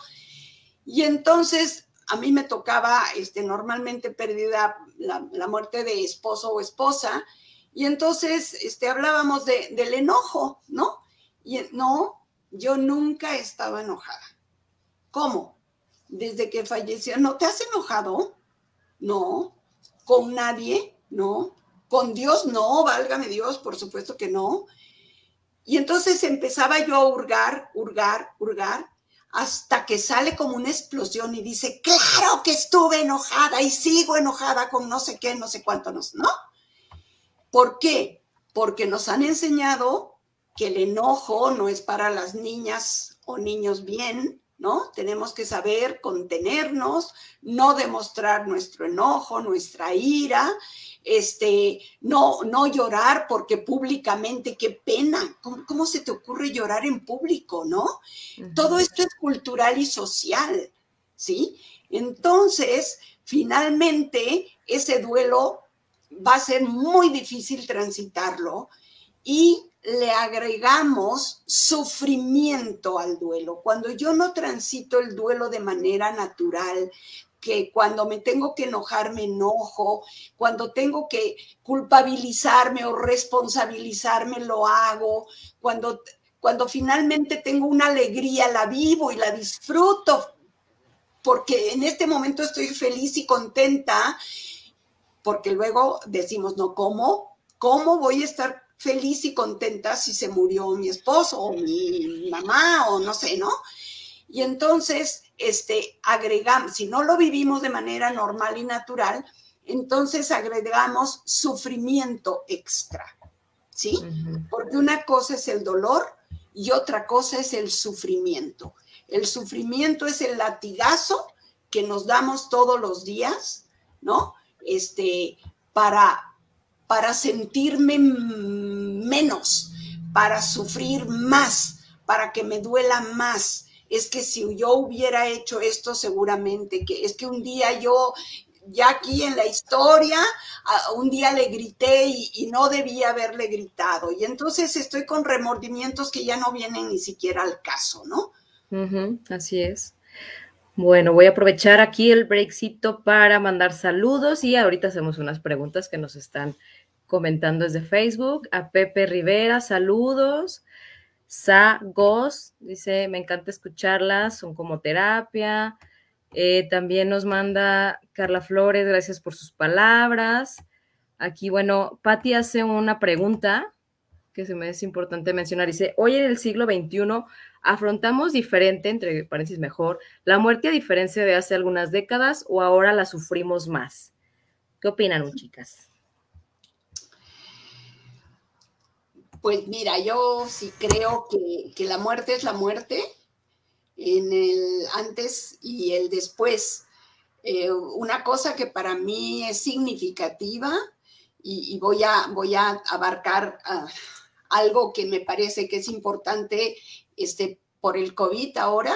Y entonces a mí me tocaba este, normalmente perdida la, muerte de esposo o esposa, y entonces este, hablábamos del enojo, ¿no? Y no, yo nunca estaba enojada. ¿Cómo? Desde que falleció, ¿no te has enojado? No. ¿Con nadie? No. ¿Con Dios? No, válgame Dios, por supuesto que no. Y entonces empezaba yo a hurgar, hurgar, hurgar, hasta que sale como una explosión y dice, claro que estuve enojada y sigo enojada con no sé qué, no sé cuánto, ¿no? ¿Por qué? Porque nos han enseñado que el enojo no es para las niñas o niños bien, ¿no? Tenemos que saber contenernos, no demostrar nuestro enojo, nuestra ira, este, no, no llorar porque públicamente, qué pena, ¿Cómo, se te ocurre llorar en público, no? Todo esto es cultural y social, ¿sí? Entonces, finalmente, ese duelo va a ser muy difícil transitarlo y le agregamos sufrimiento al duelo. Cuando yo no transito el duelo de manera natural, que cuando me tengo que enojar me enojo, cuando tengo que culpabilizarme o responsabilizarme lo hago, cuando, cuando finalmente tengo una alegría la vivo y la disfruto, porque en este momento estoy feliz y contenta, porque luego decimos, no, ¿cómo? ¿Cómo voy a estar feliz y contenta si se murió mi esposo o mi mamá o no sé, ¿no? Y entonces, este, agregamos, si no lo vivimos de manera normal y natural, entonces agregamos sufrimiento extra, ¿sí? Porque una cosa es el dolor y otra cosa es el sufrimiento. El sufrimiento es el latigazo que nos damos todos los días, ¿no? Este, para para sentirme menos, para sufrir más, para que me duela más. Es que si yo hubiera hecho esto seguramente, que es que un día yo, ya aquí en la historia, un día le grité y, no debía haberle gritado. Y entonces estoy con remordimientos que ya no vienen ni siquiera al caso, ¿no? así es. Bueno, voy a aprovechar aquí el breakcito para mandar saludos y ahorita hacemos unas preguntas que nos están comentando desde Facebook. A Pepe Rivera, saludos. Sa Gos dice, me encanta escucharlas, son como terapia. Eh, también nos manda Carla Flores, gracias por sus palabras. Aquí, bueno, Patti hace una pregunta que se me es importante mencionar. Dice, hoy en el siglo XXI afrontamos diferente, entre paréntesis mejor, la muerte a diferencia de hace algunas décadas o ahora la sufrimos más. ¿Qué opinan, chicas? Pues mira, yo sí creo que, la muerte es la muerte, en el antes y el después. Eh, una cosa que para mí es significativa y, voy, a, voy a abarcar ah, algo que me parece que es importante este, por el COVID ahora,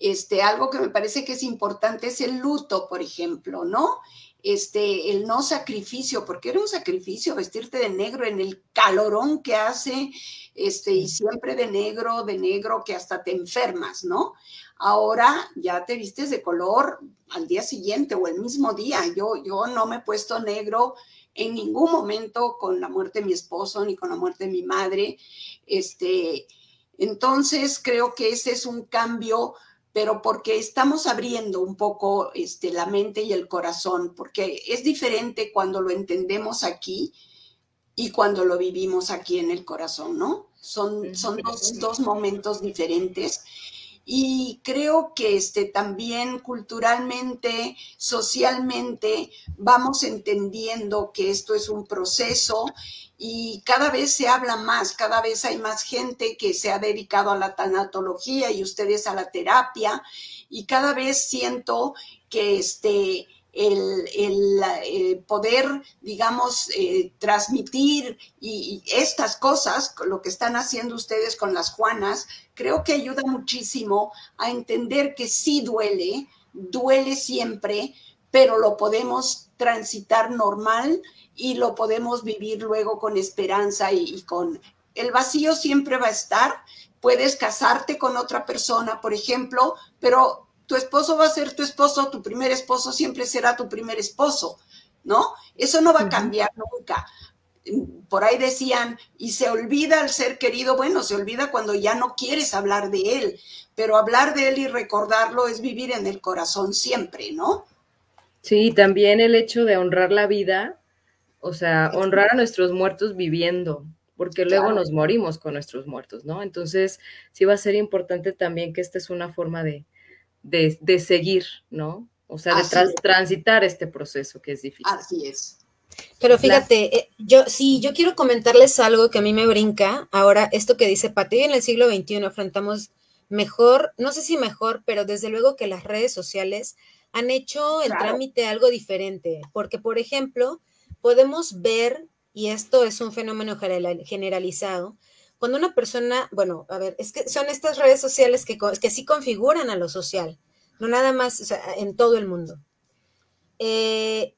este, algo que me parece que es importante es el luto, por ejemplo, ¿no? Este, el no sacrificio, porque era un sacrificio vestirte de negro en el calorón que hace, este, y siempre de negro, de negro, que hasta te enfermas, ¿no? Ahora ya te vistes de color al día siguiente o el mismo día. Yo, yo no me he puesto negro en ningún momento con la muerte de mi esposo ni con la muerte de mi madre. Este, entonces creo que ese es un cambio pero porque estamos abriendo un poco este, la mente y el corazón, porque es diferente cuando lo entendemos aquí y cuando lo vivimos aquí en el corazón, ¿no? Son, son dos, dos momentos diferentes. Y creo que este, también culturalmente, socialmente, vamos entendiendo que esto es un proceso y cada vez se habla más, cada vez hay más gente que se ha dedicado a la tanatología y ustedes a la terapia y cada vez siento que este, el, poder, digamos, eh, transmitir y, estas cosas, lo que están haciendo ustedes con las Juanas, creo que ayuda muchísimo a entender que sí duele, duele siempre, pero lo podemos transitar normal y lo podemos vivir luego con esperanza y, con... El vacío siempre va a estar. Puedes casarte con otra persona, por ejemplo, pero tu esposo va a ser tu esposo, tu primer esposo siempre será tu primer esposo, ¿no? Eso no va a cambiar nunca. por ahí decían, y se olvida al ser querido, bueno, se olvida cuando ya no quieres hablar de él, pero hablar de él y recordarlo es vivir en el corazón siempre, ¿no? Sí, también el hecho de honrar la vida, o sea, honrar a nuestros muertos viviendo, porque luego nos morimos con nuestros muertos, ¿no? Entonces, sí va a ser importante también que esta es una forma de, de, seguir, ¿no? O sea, de transitar este proceso que es difícil. Así es. Pero fíjate, eh, yo sí, yo quiero comentarles algo que a mí me brinca. Ahora, esto que dice Pati, en el siglo XXI afrontamos mejor, no sé si mejor, pero desde luego que las redes sociales han hecho el trámite algo diferente, porque por ejemplo, podemos ver, y esto es un fenómeno generalizado, cuando una persona, bueno, a ver, es que son estas redes sociales que, sí configuran a lo social, no nada más en todo el mundo. Eh,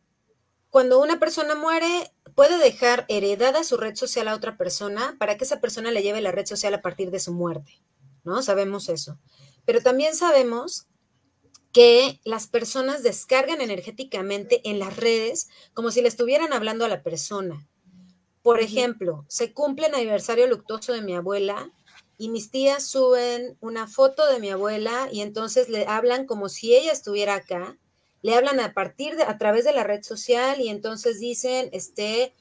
cuando una persona muere, puede dejar heredada su red social a otra persona para que esa persona le lleve la red social a partir de su muerte, ¿no? Sabemos eso. Pero también sabemos que las personas descargan energéticamente en las redes como si le estuvieran hablando a la persona. Por ejemplo, se cumple el aniversario luctuoso de mi abuela y mis tías suben una foto de mi abuela y entonces le hablan como si ella estuviera acá le hablan a partir de, a través de la red social y entonces dicen, este,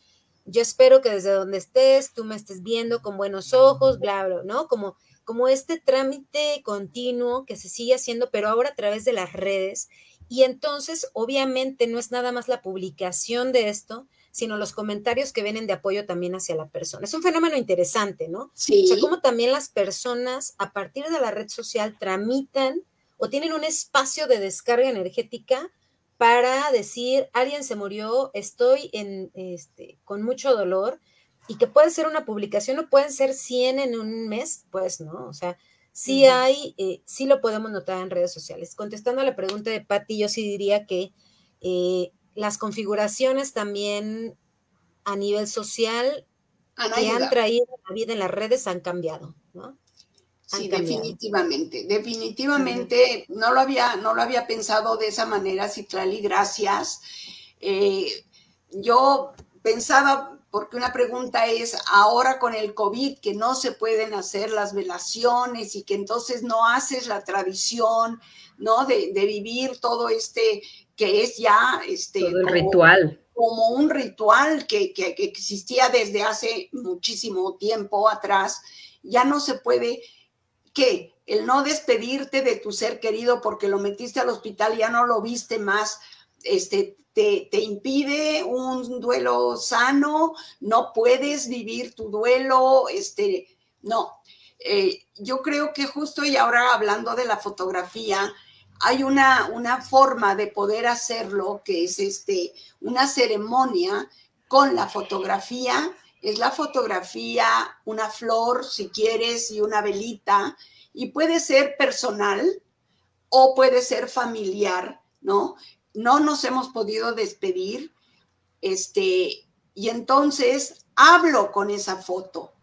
yo espero que desde donde estés, tú me estés viendo con buenos ojos, bla, bla, ¿no? Como, como este trámite continuo que se sigue haciendo, pero ahora a través de las redes. Y entonces, obviamente, no es nada más la publicación de esto, sino los comentarios que vienen de apoyo también hacia la persona. Es un fenómeno interesante, ¿no? Sí. O sea, como también las personas a partir de la red social tramitan o tienen un espacio de descarga energética para decir, alguien se murió, estoy en, este, con mucho dolor, y que puede ser una publicación o pueden ser 100 en un mes, pues, ¿no? O sea, sí hay, eh, sí lo podemos notar en redes sociales. Contestando a la pregunta de Patti, yo sí diría que eh, las configuraciones también a nivel social que han traído la vida en las redes han cambiado, ¿no? Sí, definitivamente, definitivamente no lo había, no lo había pensado de esa manera, Citlali, gracias. Eh, yo pensaba, porque una pregunta es, ahora con el COVID, que no se pueden hacer las velaciones y que entonces no haces la tradición, ¿no? De, vivir todo este, que es ya, este... Todo el ritual. Como un ritual que, que existía desde hace muchísimo tiempo atrás, ya no se puede ¿Qué? El no despedirte de tu ser querido porque lo metiste al hospital y ya no lo viste más, este, te, impide un duelo sano, no puedes vivir tu duelo, este, no. Eh, yo creo que justo y ahora hablando de la fotografía, hay una, una forma de poder hacerlo que es este, una ceremonia con la fotografía es la fotografía, una flor, si quieres, y una velita, y puede ser personal o puede ser familiar, ¿no? No nos hemos podido despedir, este, y entonces hablo con esa foto.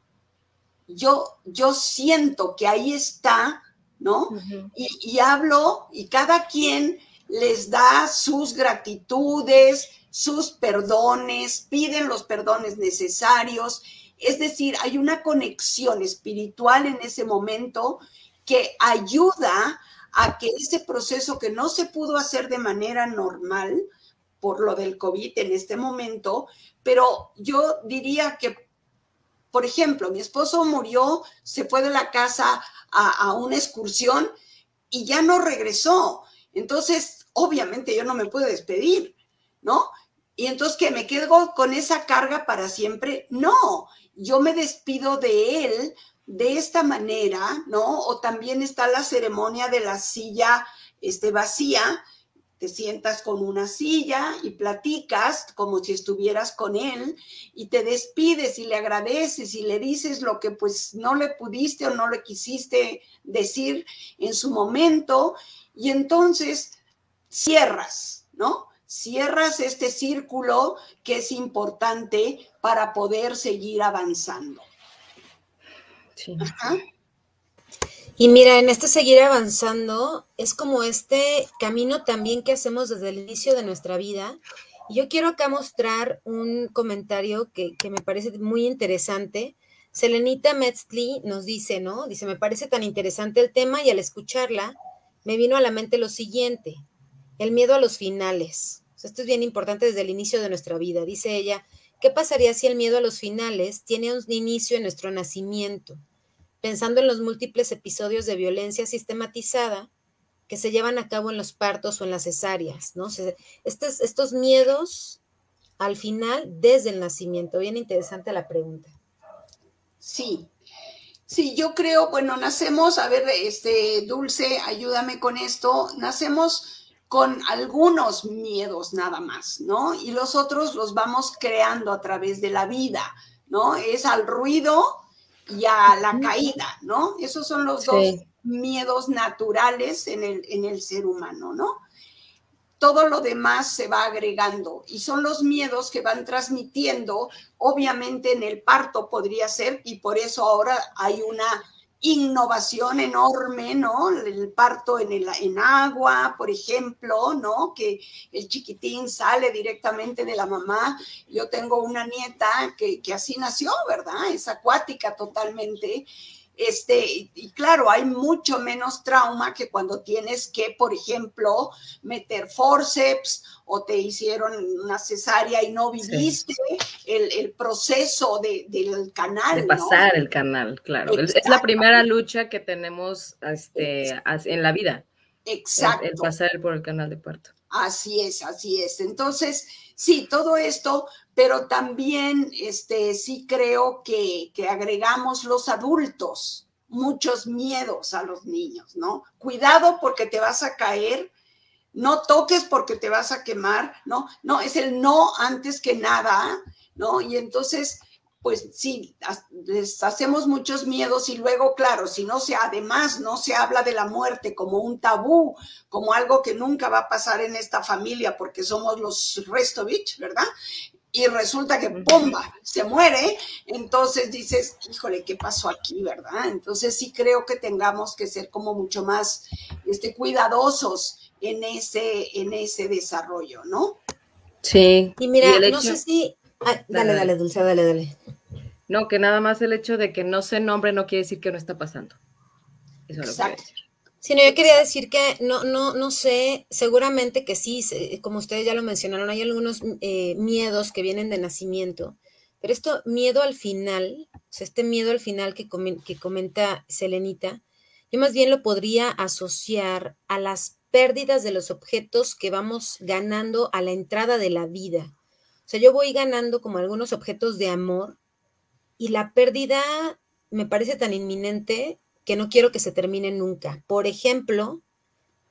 Yo, yo siento que ahí está, ¿no? y, y hablo y cada quien les da sus gratitudes, sus perdones, piden los perdones necesarios. Es decir, hay una conexión espiritual en ese momento que ayuda a que ese proceso que no se pudo hacer de manera normal por lo del COVID en este momento, pero yo diría que, por ejemplo, mi esposo murió, se fue de la casa a, una excursión y ya no regresó. Entonces, obviamente yo no me puedo despedir, ¿no? Y entonces que me quedo con esa carga para siempre. No, yo me despido de él de esta manera, ¿no? O también está la ceremonia de la silla este, vacía. Te sientas con una silla y platicas como si estuvieras con él y te despides y le agradeces y le dices lo que pues no le pudiste o no le quisiste decir en su momento y entonces cierras, ¿no? cierras este círculo que es importante para poder seguir avanzando. Sí. Y mira, en este seguir avanzando es como este camino también que hacemos desde el inicio de nuestra vida yo quiero acá mostrar un comentario que, que me parece muy interesante. Selenita Metzli nos dice, ¿no? Dice, me parece tan interesante el tema y al escucharla me vino a la mente lo siguiente, el miedo a los finales. esto es bien importante desde el inicio de nuestra vida. Dice ella, ¿qué pasaría si el miedo a los finales tiene un inicio en nuestro nacimiento? Pensando en los múltiples episodios de violencia sistematizada que se llevan a cabo en los partos o en las cesáreas, ¿no? estos, estos miedos al final desde el nacimiento. Bien interesante la pregunta. Sí, Sí, yo creo, bueno, nacemos, a ver, este, Dulce, ayúdame con esto, nacemos con algunos miedos nada más, ¿no? Y los otros los vamos creando a través de la vida, ¿no? Es al ruido y a la caída, ¿no? Esos son los dos miedos naturales en el, en el ser humano, ¿no? todo lo demás se va agregando y son los miedos que van transmitiendo, obviamente en el parto podría ser, y por eso ahora hay una innovación enorme, ¿no? El parto en, el, en agua, por ejemplo, ¿no? Que el chiquitín sale directamente de la mamá. Yo tengo una nieta que, que así nació, ¿verdad? Es acuática totalmente. Este, y, claro, hay mucho menos trauma que cuando tienes que, por ejemplo, meter forceps o te hicieron una cesárea y no viviste el, proceso del canal. De pasar el canal, claro. Es la primera lucha que tenemos este, en la vida. Exacto. el pasar por el canal de parto. Así es, así es. Entonces, sí, todo esto, pero también este, sí creo que, que agregamos los adultos muchos miedos a los niños, ¿no? Cuidado porque te vas a caer, no toques porque te vas a quemar, ¿no? No, es el no antes que nada, ¿no? Y entonces pues sí, les hacemos muchos miedos y luego, claro, si no se, además no se habla de la muerte como un tabú, como algo que nunca va a pasar en esta familia porque somos los Restovich, ¿verdad? Y resulta que ¡pumba! se muere, entonces dices, híjole, ¿qué pasó aquí, verdad? Entonces sí creo que tengamos que ser como mucho más este, cuidadosos en ese, en ese desarrollo, ¿no? Sí. Y mira, no sé si dale, dale, Dulce, dale, dale. No, que nada más el hecho de que no se nombre no quiere decir que no está pasando. Eso es lo que decir. Sí, no, yo quería decir que no, no, no sé, seguramente que sí, como ustedes ya lo mencionaron, hay algunos eh, miedos que vienen de nacimiento, pero esto miedo al final, o sea, este miedo al final que, que comenta Selenita, yo más bien lo podría asociar a las pérdidas de los objetos que vamos ganando a la entrada de la vida. O sea, yo voy ganando como algunos objetos de amor y la pérdida me parece tan inminente que no quiero que se termine nunca. Por ejemplo,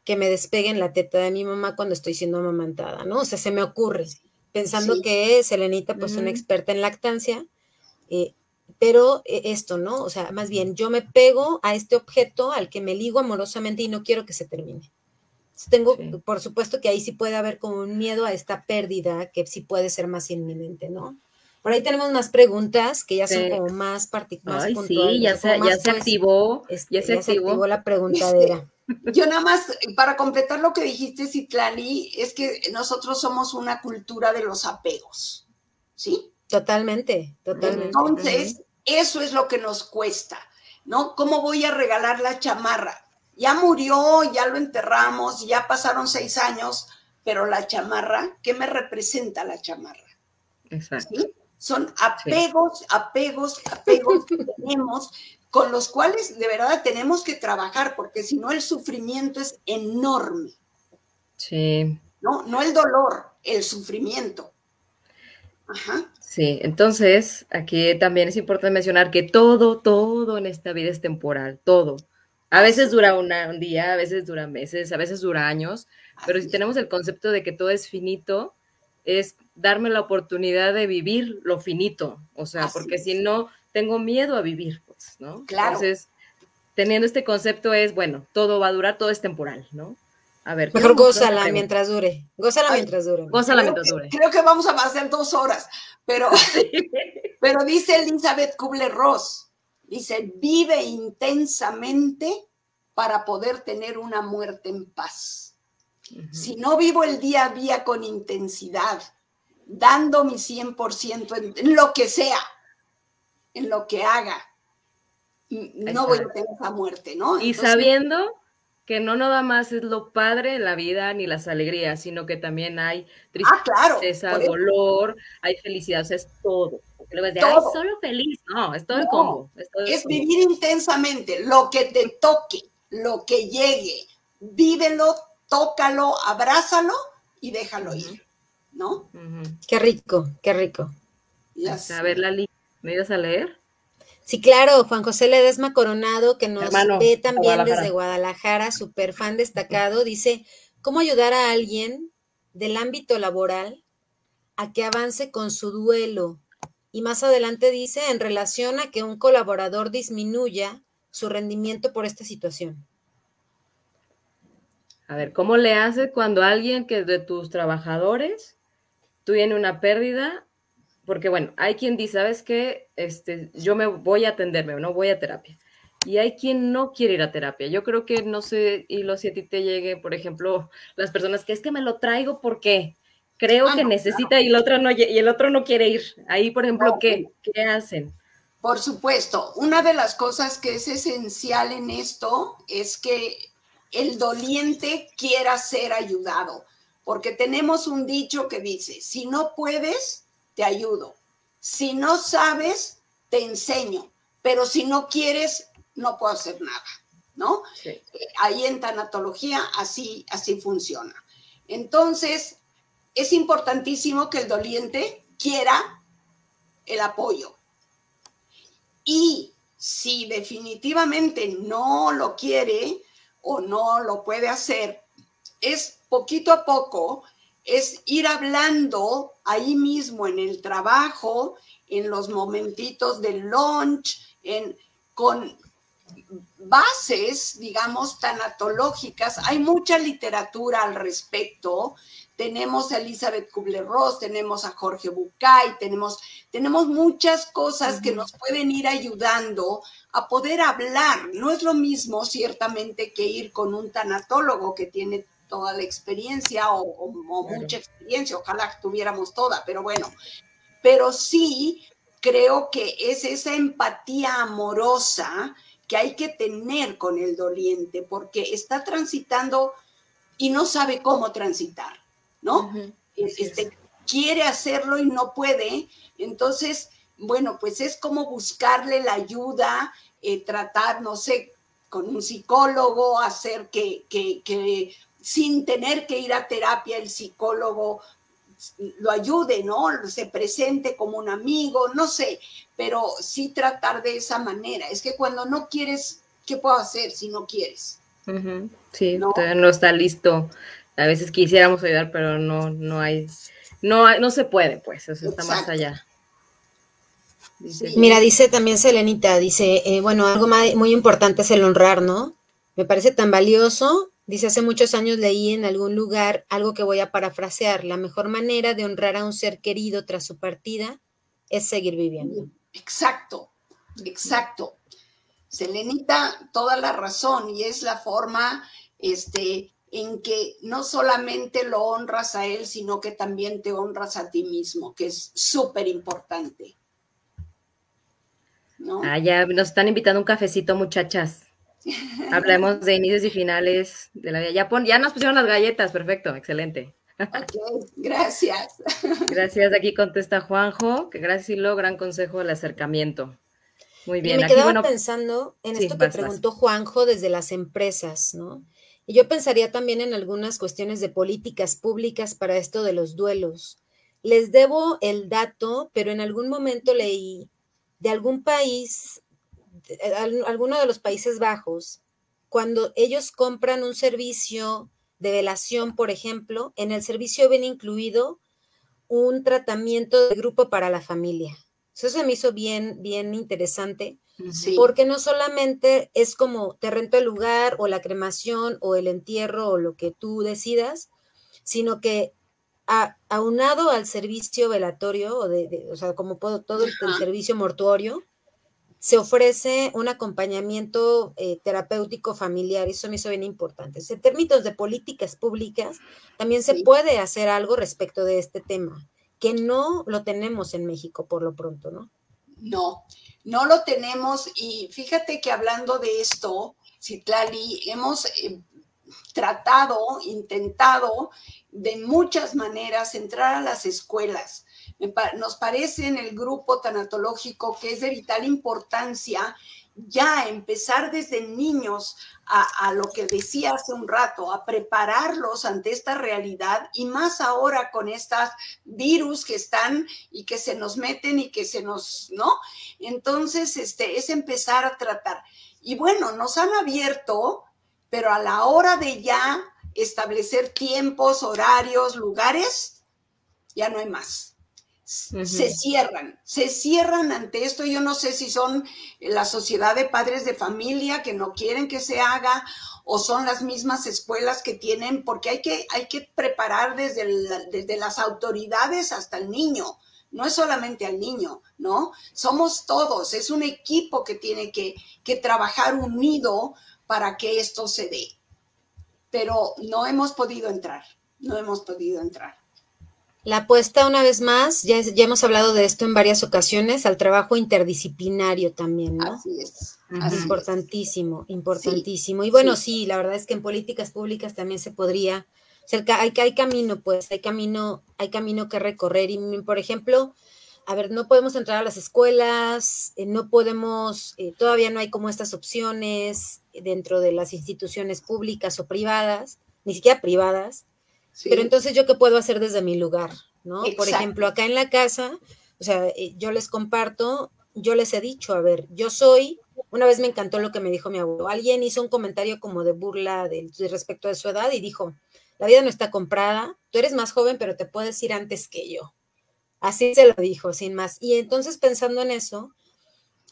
que me despeguen la teta de mi mamá cuando estoy siendo amamantada, ¿no? O sea, se me ocurre, pensando que es Selenita, pues, una experta en lactancia, eh, pero eh, esto, ¿no? O sea, más bien, yo me pego a este objeto al que me ligo amorosamente y no quiero que se termine. Tengo, por supuesto que ahí sí puede haber como un miedo a esta pérdida que sí puede ser más inminente, ¿no? Por ahí tenemos más preguntas que ya son como más particulares. Sí, ya se, ya se activó, ya, se, activó. la preguntadera. Yo nada más, para completar lo que dijiste, Citlali, es que nosotros somos una cultura de los apegos, ¿sí? Totalmente, totalmente. Entonces, eso es lo que nos cuesta, ¿no? ¿Cómo voy a regalar la chamarra? Ya murió, ya lo enterramos, ya pasaron seis años, pero la chamarra, ¿qué me representa la chamarra? Exacto. Son apegos, apegos, apegos que tenemos con los cuales de verdad tenemos que trabajar, porque si no el sufrimiento es enorme. Sí. No, no el dolor, el sufrimiento. Ajá. Sí, entonces aquí también es importante mencionar que todo, todo en esta vida es temporal, todo. A veces dura un día, a veces dura meses, a veces dura años, pero si tenemos el concepto de que todo es finito, es darme la oportunidad de vivir lo finito, o sea, porque si no, tengo miedo a vivir, pues, ¿no? Claro. Entonces, teniendo este concepto es, bueno, todo va a durar, todo es temporal, ¿no? A ver. Mejor gózala mientras dure. Gózala mientras dure. Gózala mientras dure. Creo que vamos a hacer dos horas, pero, pero dice Elizabeth Kubler-Ross, Dice, vive intensamente para poder tener una muerte en paz. Si no vivo el día a día con intensidad, dando mi 100% en, en lo que sea, en lo que haga. No voy a tener esa muerte, ¿no? y sabiendo que no nada más es lo padre en la vida ni las alegrías, sino que también hay ah, tristeza, dolor, hay felicidad, o sea, es todo. Luego de, ay, solo feliz, no, es todo el combo. Es, vivir intensamente, lo que te toque, lo que llegue, vívelo, tócalo, abrázalo y déjalo ir, ¿no? Qué rico, qué rico. A ver, Lali, ¿me ibas a leer? Sí, claro, Juan José Ledesma Coronado, que nos ve también desde Guadalajara, súper fan destacado, dice, ¿cómo ayudar a alguien del ámbito laboral a que avance con su duelo? Y más adelante dice, en relación a que un colaborador disminuya su rendimiento por esta situación. A ver, ¿cómo le hace cuando alguien que de tus trabajadores tiene una pérdida porque bueno, hay quien dice, ¿sabes qué? Este, yo me voy a atenderme, no voy a terapia. Y hay quien no quiere ir a terapia. Yo creo que no sé, y lo si a ti te llegue, por ejemplo, las personas que es que me lo traigo porque creo ah, que necesita y el otro no y el otro no quiere ir. Ahí, por ejemplo, ¿qué, ¿qué hacen? Por supuesto, una de las cosas que es esencial en esto es que el doliente quiera ser ayudado, porque tenemos un dicho que dice, si no puedes, te ayudo. Si no sabes, te enseño, pero si no quieres, no puedo hacer nada, ¿no? Eh, ahí en tanatología así, así funciona. Entonces, es importantísimo que el doliente quiera el apoyo. Y si definitivamente no lo quiere o no lo puede hacer, es poquito a poco es ir hablando ahí mismo en el trabajo, en los momentitos del lunch, en, con bases, digamos, tanatológicas. Hay mucha literatura al respecto. Tenemos a Elizabeth Kubler-Ross, tenemos a Jorge Bucay, tenemos, tenemos muchas cosas que nos pueden ir ayudando a poder hablar. No es lo mismo, ciertamente, que ir con un tanatólogo que tiene toda la experiencia o, mucha experiencia, ojalá tuviéramos toda, pero bueno, pero sí creo que es esa empatía amorosa que hay que tener con el doliente, porque está transitando y no sabe cómo transitar, ¿no? este, quiere hacerlo y no puede, entonces, bueno, pues es como buscarle la ayuda, eh, tratar, no sé, con un psicólogo, hacer que, que, que sin tener que ir a terapia el psicólogo lo ayude, ¿no? Se presente como un amigo, no sé, pero sí tratar de esa manera. Es que cuando no quieres, ¿qué puedo hacer si no quieres? Sí, ¿No? no está listo. A veces quisiéramos ayudar, pero no, no hay, no, no se puede, pues, eso está más allá. Mira, dice también Selenita, dice, eh, bueno, algo muy importante es el honrar, ¿no? Me parece tan valioso Dice, hace muchos años leí en algún lugar algo que voy a parafrasear. La mejor manera de honrar a un ser querido tras su partida es seguir viviendo. Exacto, exacto. Selenita, toda la razón y es la forma este, en que no solamente lo honras a él, sino que también te honras a ti mismo, que es súper importante. Ah, ya nos están invitando un cafecito, muchachas. Hablemos de inicios y finales de la vida. Ya, ya nos pusieron las galletas, perfecto, excelente. gracias. Gracias, aquí contesta Juanjo, que gracias y lo gran consejo del acercamiento. Muy bien. me quedaba pensando en esto que preguntó Juanjo desde las empresas, ¿no? Y yo pensaría también en algunas cuestiones de políticas públicas para esto de los duelos. Les debo el dato, pero en algún momento leí de algún país alguno de los Países Bajos, cuando ellos compran un servicio de velación, por ejemplo, en el servicio viene incluido un tratamiento de grupo para la familia. Eso se me hizo bien, bien interesante, porque no solamente es como te rento el lugar o la cremación o el entierro o lo que tú decidas, sino que aunado al servicio velatorio, o, de, o sea, como todo el servicio mortuorio, se ofrece un acompañamiento eh, terapéutico familiar, eso me hizo bien importante. En términos de políticas públicas, también se puede hacer algo respecto de este tema, que no lo tenemos en México por lo pronto, ¿no? No, no lo tenemos y fíjate que hablando de esto, Citlali, hemos eh, tratado, intentado de muchas maneras entrar a las escuelas. Nos parece en el grupo tanatológico que es de vital importancia ya empezar desde niños a, lo que decía hace un rato, a prepararlos ante esta realidad y más ahora con estas virus que están y que se nos meten y que se nos, ¿no? Entonces, este, es empezar a tratar. Y bueno, nos han abierto, pero a la hora de ya establecer tiempos, horarios, lugares, ya no hay más se cierran, se cierran ante esto. Yo no sé si son la sociedad de padres de familia que no quieren que se haga o son las mismas escuelas que tienen, porque hay que, hay que preparar desde, desde las autoridades hasta el niño. No es solamente al niño, ¿no? Somos todos, es un equipo que tiene que, que trabajar unido para que esto se dé. Pero no hemos podido entrar, no hemos podido entrar. La apuesta, una vez más, ya, ya, hemos hablado de esto en varias ocasiones, al trabajo interdisciplinario también, ¿no? Así es. importantísimo, importantísimo. Y bueno, sí. la verdad es que en políticas públicas también se podría, hay, hay camino, pues, hay camino, hay camino que recorrer. Y, por ejemplo, a ver, no podemos entrar a las escuelas, eh, no podemos, eh, todavía no hay como estas opciones dentro de las instituciones públicas o privadas, ni siquiera privadas pero entonces, ¿yo qué puedo hacer desde mi lugar? ¿no? Por ejemplo, acá en la casa, o sea, eh, yo les comparto, yo les he dicho, a ver, yo soy, una vez me encantó lo que me dijo mi abuelo, alguien hizo un comentario como de burla de, respecto de su edad y dijo, la vida no está comprada, tú eres más joven, pero te puedes ir antes que yo. Así se lo dijo, sin más. Y entonces pensando en eso,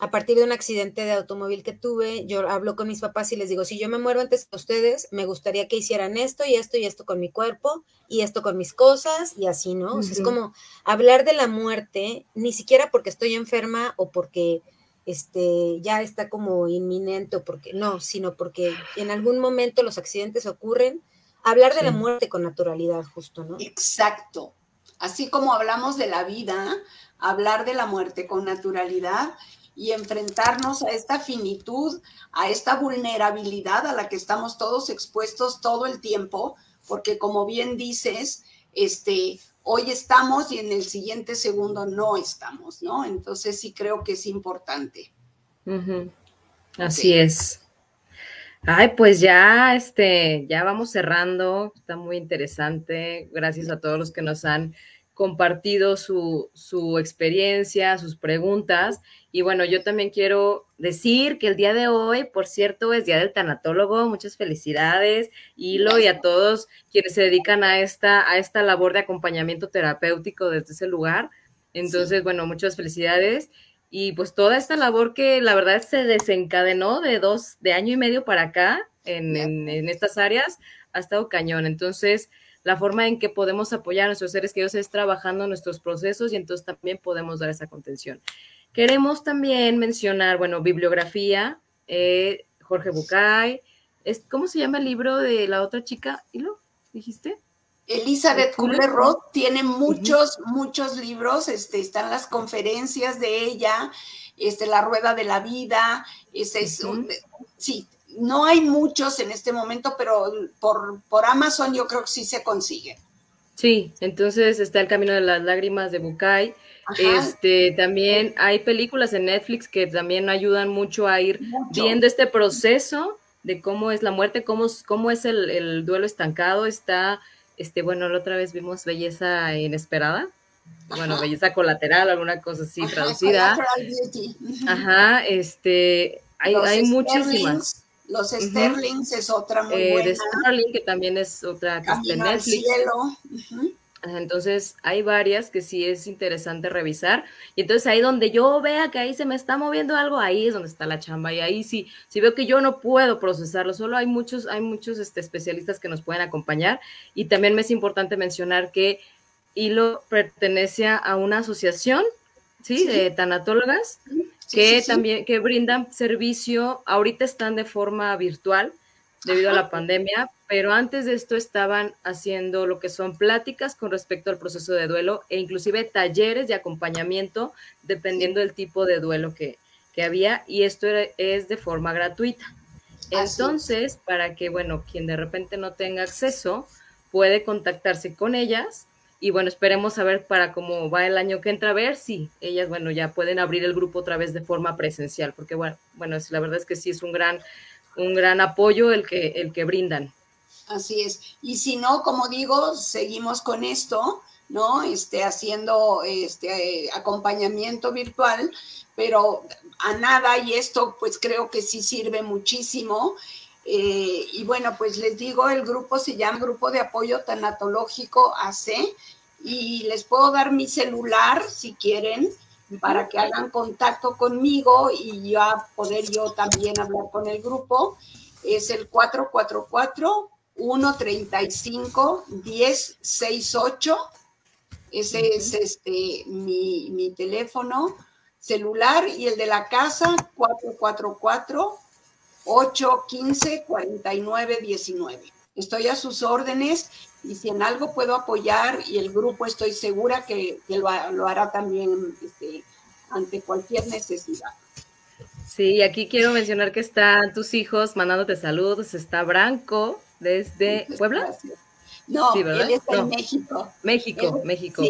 a partir de un accidente de automóvil que tuve, yo hablo con mis papás y les digo, si yo me muero antes que ustedes, me gustaría que hicieran esto y esto y esto con mi cuerpo y esto con mis cosas y así, ¿no? o sea, es como hablar de la muerte, ni siquiera porque estoy enferma o porque este ya está como inminente o porque no, sino porque en algún momento los accidentes ocurren, hablar de la muerte con naturalidad justo, ¿no? Exacto. Así como hablamos de la vida, hablar de la muerte con naturalidad y enfrentarnos a esta finitud, a esta vulnerabilidad a la que estamos todos expuestos todo el tiempo, porque como bien dices, este, hoy estamos y en el siguiente segundo no estamos, ¿no? Entonces sí creo que es importante. Así es. Ay, pues ya, este, ya vamos cerrando. Está muy interesante. Gracias a todos los que nos han compartido su, su, experiencia, sus preguntas. Y bueno, yo también quiero decir que el día de hoy, por cierto, es Día del Tanatólogo. Muchas felicidades, Hilo, y a todos quienes se dedican a esta, a esta labor de acompañamiento terapéutico desde ese lugar. Entonces, bueno, muchas felicidades. Y pues toda esta labor que la verdad se desencadenó de dos, de año y medio para acá en, en, en estas áreas, ha estado cañón. Entonces, la forma en que podemos apoyar a nuestros seres queridos es trabajando nuestros procesos y entonces también podemos dar esa contención. Queremos también mencionar, bueno, bibliografía, eh, Jorge Bucay, ¿cómo se llama el libro de la otra chica? ¿Y lo dijiste? Elizabeth Kubler-Ross tiene muchos, muchos libros, este, están las conferencias de ella, este, La Rueda de la Vida, ese es, sí, no hay muchos en este momento, pero por, por Amazon yo creo que sí se consigue. Sí, entonces está El Camino de las Lágrimas de Bukai. Este, también hay películas en Netflix que también ayudan mucho a ir viendo este proceso de cómo es la muerte, cómo, cómo es el, duelo estancado. Está, este, bueno, la otra vez vimos Belleza Inesperada. Bueno, belleza colateral, alguna cosa así traducida. Ajá, este, hay, hay muchísimas. Los Sterlings es otra muy eh, buena. De Sterling, que también es otra que está en Netflix. Entonces, hay varias que sí es interesante revisar. Y entonces ahí donde yo vea que ahí se me está moviendo algo, ahí es donde está la chamba. Y ahí sí, si veo que yo no puedo procesarlo, solo hay muchos, hay muchos este, especialistas que nos pueden acompañar. Y también me es importante mencionar que Hilo pertenece a una asociación, ¿sí? De tanatólogas que también que brindan servicio, ahorita están de forma virtual, debido a la pandemia, pero antes de esto estaban haciendo lo que son pláticas con respecto al proceso de duelo e inclusive talleres de acompañamiento dependiendo del tipo de duelo que, que había y esto es de forma gratuita. Entonces, para que, bueno, quien de repente no tenga acceso, puede contactarse con ellas y bueno, esperemos a ver para cómo va el año que entra, a ver si ellas, bueno, ya pueden abrir el grupo otra vez de forma presencial, porque bueno, bueno, la verdad es que sí es un gran, un gran apoyo el que, el que brindan. Así es. Y si no, como digo, seguimos con esto, ¿no? Este, haciendo este acompañamiento virtual, pero a nada, y esto pues creo que sí sirve muchísimo. Eh, y bueno, pues les digo, el grupo se llama Grupo de Apoyo Tanatológico AC y les puedo dar mi celular si quieren para que hagan contacto conmigo y ya poder yo también hablar con el grupo. Es el 444-135-1068. Ese es este, mi, mi teléfono celular y el de la casa 444 815 4919. Estoy a sus órdenes y si en algo puedo apoyar y el grupo estoy segura que, lo, hará también este, ante cualquier necesidad. Sí, aquí quiero mencionar que están tus hijos mandándote saludos. Está Branco desde Puebla. No, él está en México. México, México.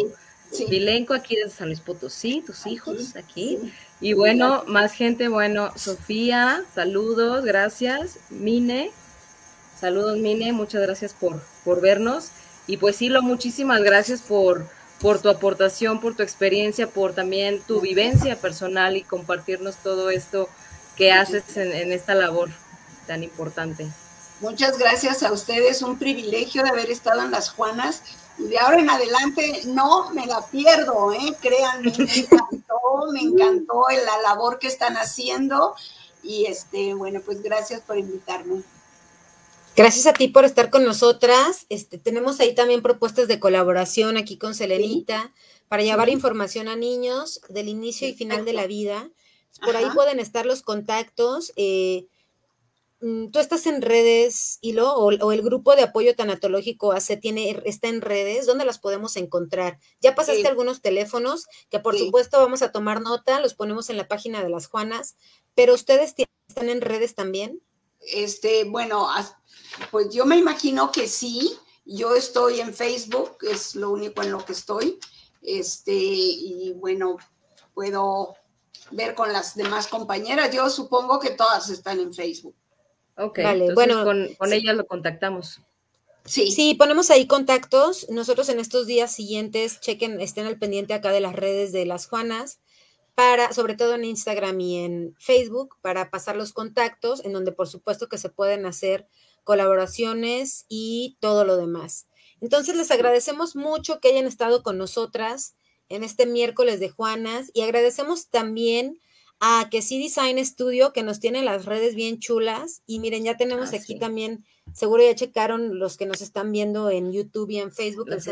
Sí, Milenco aquí desde San Luis Potosí, tus hijos aquí. Y bueno, más gente, bueno, Sofía, saludos, gracias. Mine, saludos Mine, muchas gracias por, por vernos. Y pues sí, lo muchísimas gracias por, por tu aportación, por tu experiencia, por también tu vivencia personal y compartirnos todo esto que haces en, en esta labor tan importante. Muchas gracias a ustedes, un privilegio de haber estado en las Juanas de ahora en adelante no me la pierdo, ¿eh? créanme, me encantó, me encantó la labor que están haciendo y este, bueno, pues gracias por invitarme. Gracias a ti por estar con nosotras. Este, tenemos ahí también propuestas de colaboración aquí con Selenita para llevar información a niños del inicio y final de la vida. Por ahí pueden estar los contactos. Eh, tú estás en redes, Hilo, o, o, el grupo de apoyo tanatológico AC tiene, está en redes, ¿dónde las podemos encontrar? Ya pasaste algunos teléfonos, que por supuesto vamos a tomar nota, los ponemos en la página de las Juanas, pero ustedes están en redes también. Este, bueno, pues yo me imagino que sí. Yo estoy en Facebook, es lo único en lo que estoy. Este, y bueno, puedo ver con las demás compañeras. Yo supongo que todas están en Facebook. Ok, bueno, con, con ellas lo contactamos. Sí. sí, ponemos ahí contactos. Nosotros en estos días siguientes chequen, estén al pendiente acá de las redes de las Juanas, para, sobre todo en Instagram y en Facebook, para pasar los contactos, en donde por supuesto que se pueden hacer colaboraciones y todo lo demás. Entonces les agradecemos mucho que hayan estado con nosotras en este miércoles de Juanas y agradecemos también a que sí Design Studio, que nos tiene las redes bien chulas. Y miren, ya tenemos ah, aquí también, seguro ya checaron los que nos están viendo en YouTube y en Facebook, el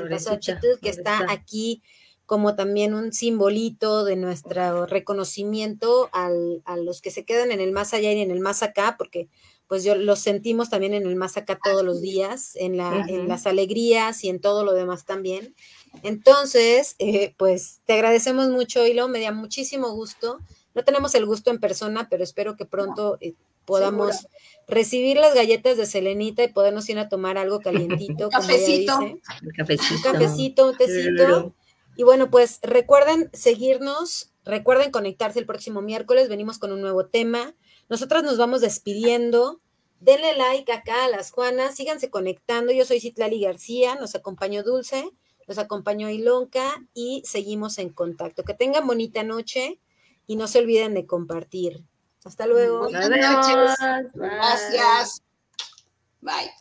que está, aquí como también un simbolito de nuestro reconocimiento al, a los que se quedan en el más allá y en el más acá, porque pues yo los sentimos también en el más acá todos los días, en, la, en las alegrías y en todo lo demás también. Entonces, eh, pues te agradecemos mucho, Hilo, me da muchísimo gusto no tenemos el gusto en persona, pero espero que pronto eh, podamos recibir las galletas de Selenita y podernos ir a tomar algo calientito. Un cafecito. Un cafecito, un tecito. Y bueno, pues recuerden seguirnos, recuerden conectarse el próximo miércoles, venimos con un nuevo tema. Nosotras nos vamos despidiendo. Denle like acá a las Juanas, síganse conectando. Yo soy Citlali García, nos acompañó Dulce, nos acompañó Ilonka y seguimos en contacto. Que tengan bonita noche y no se olviden de compartir. Hasta luego. Buenas noches. Gracias. Bye.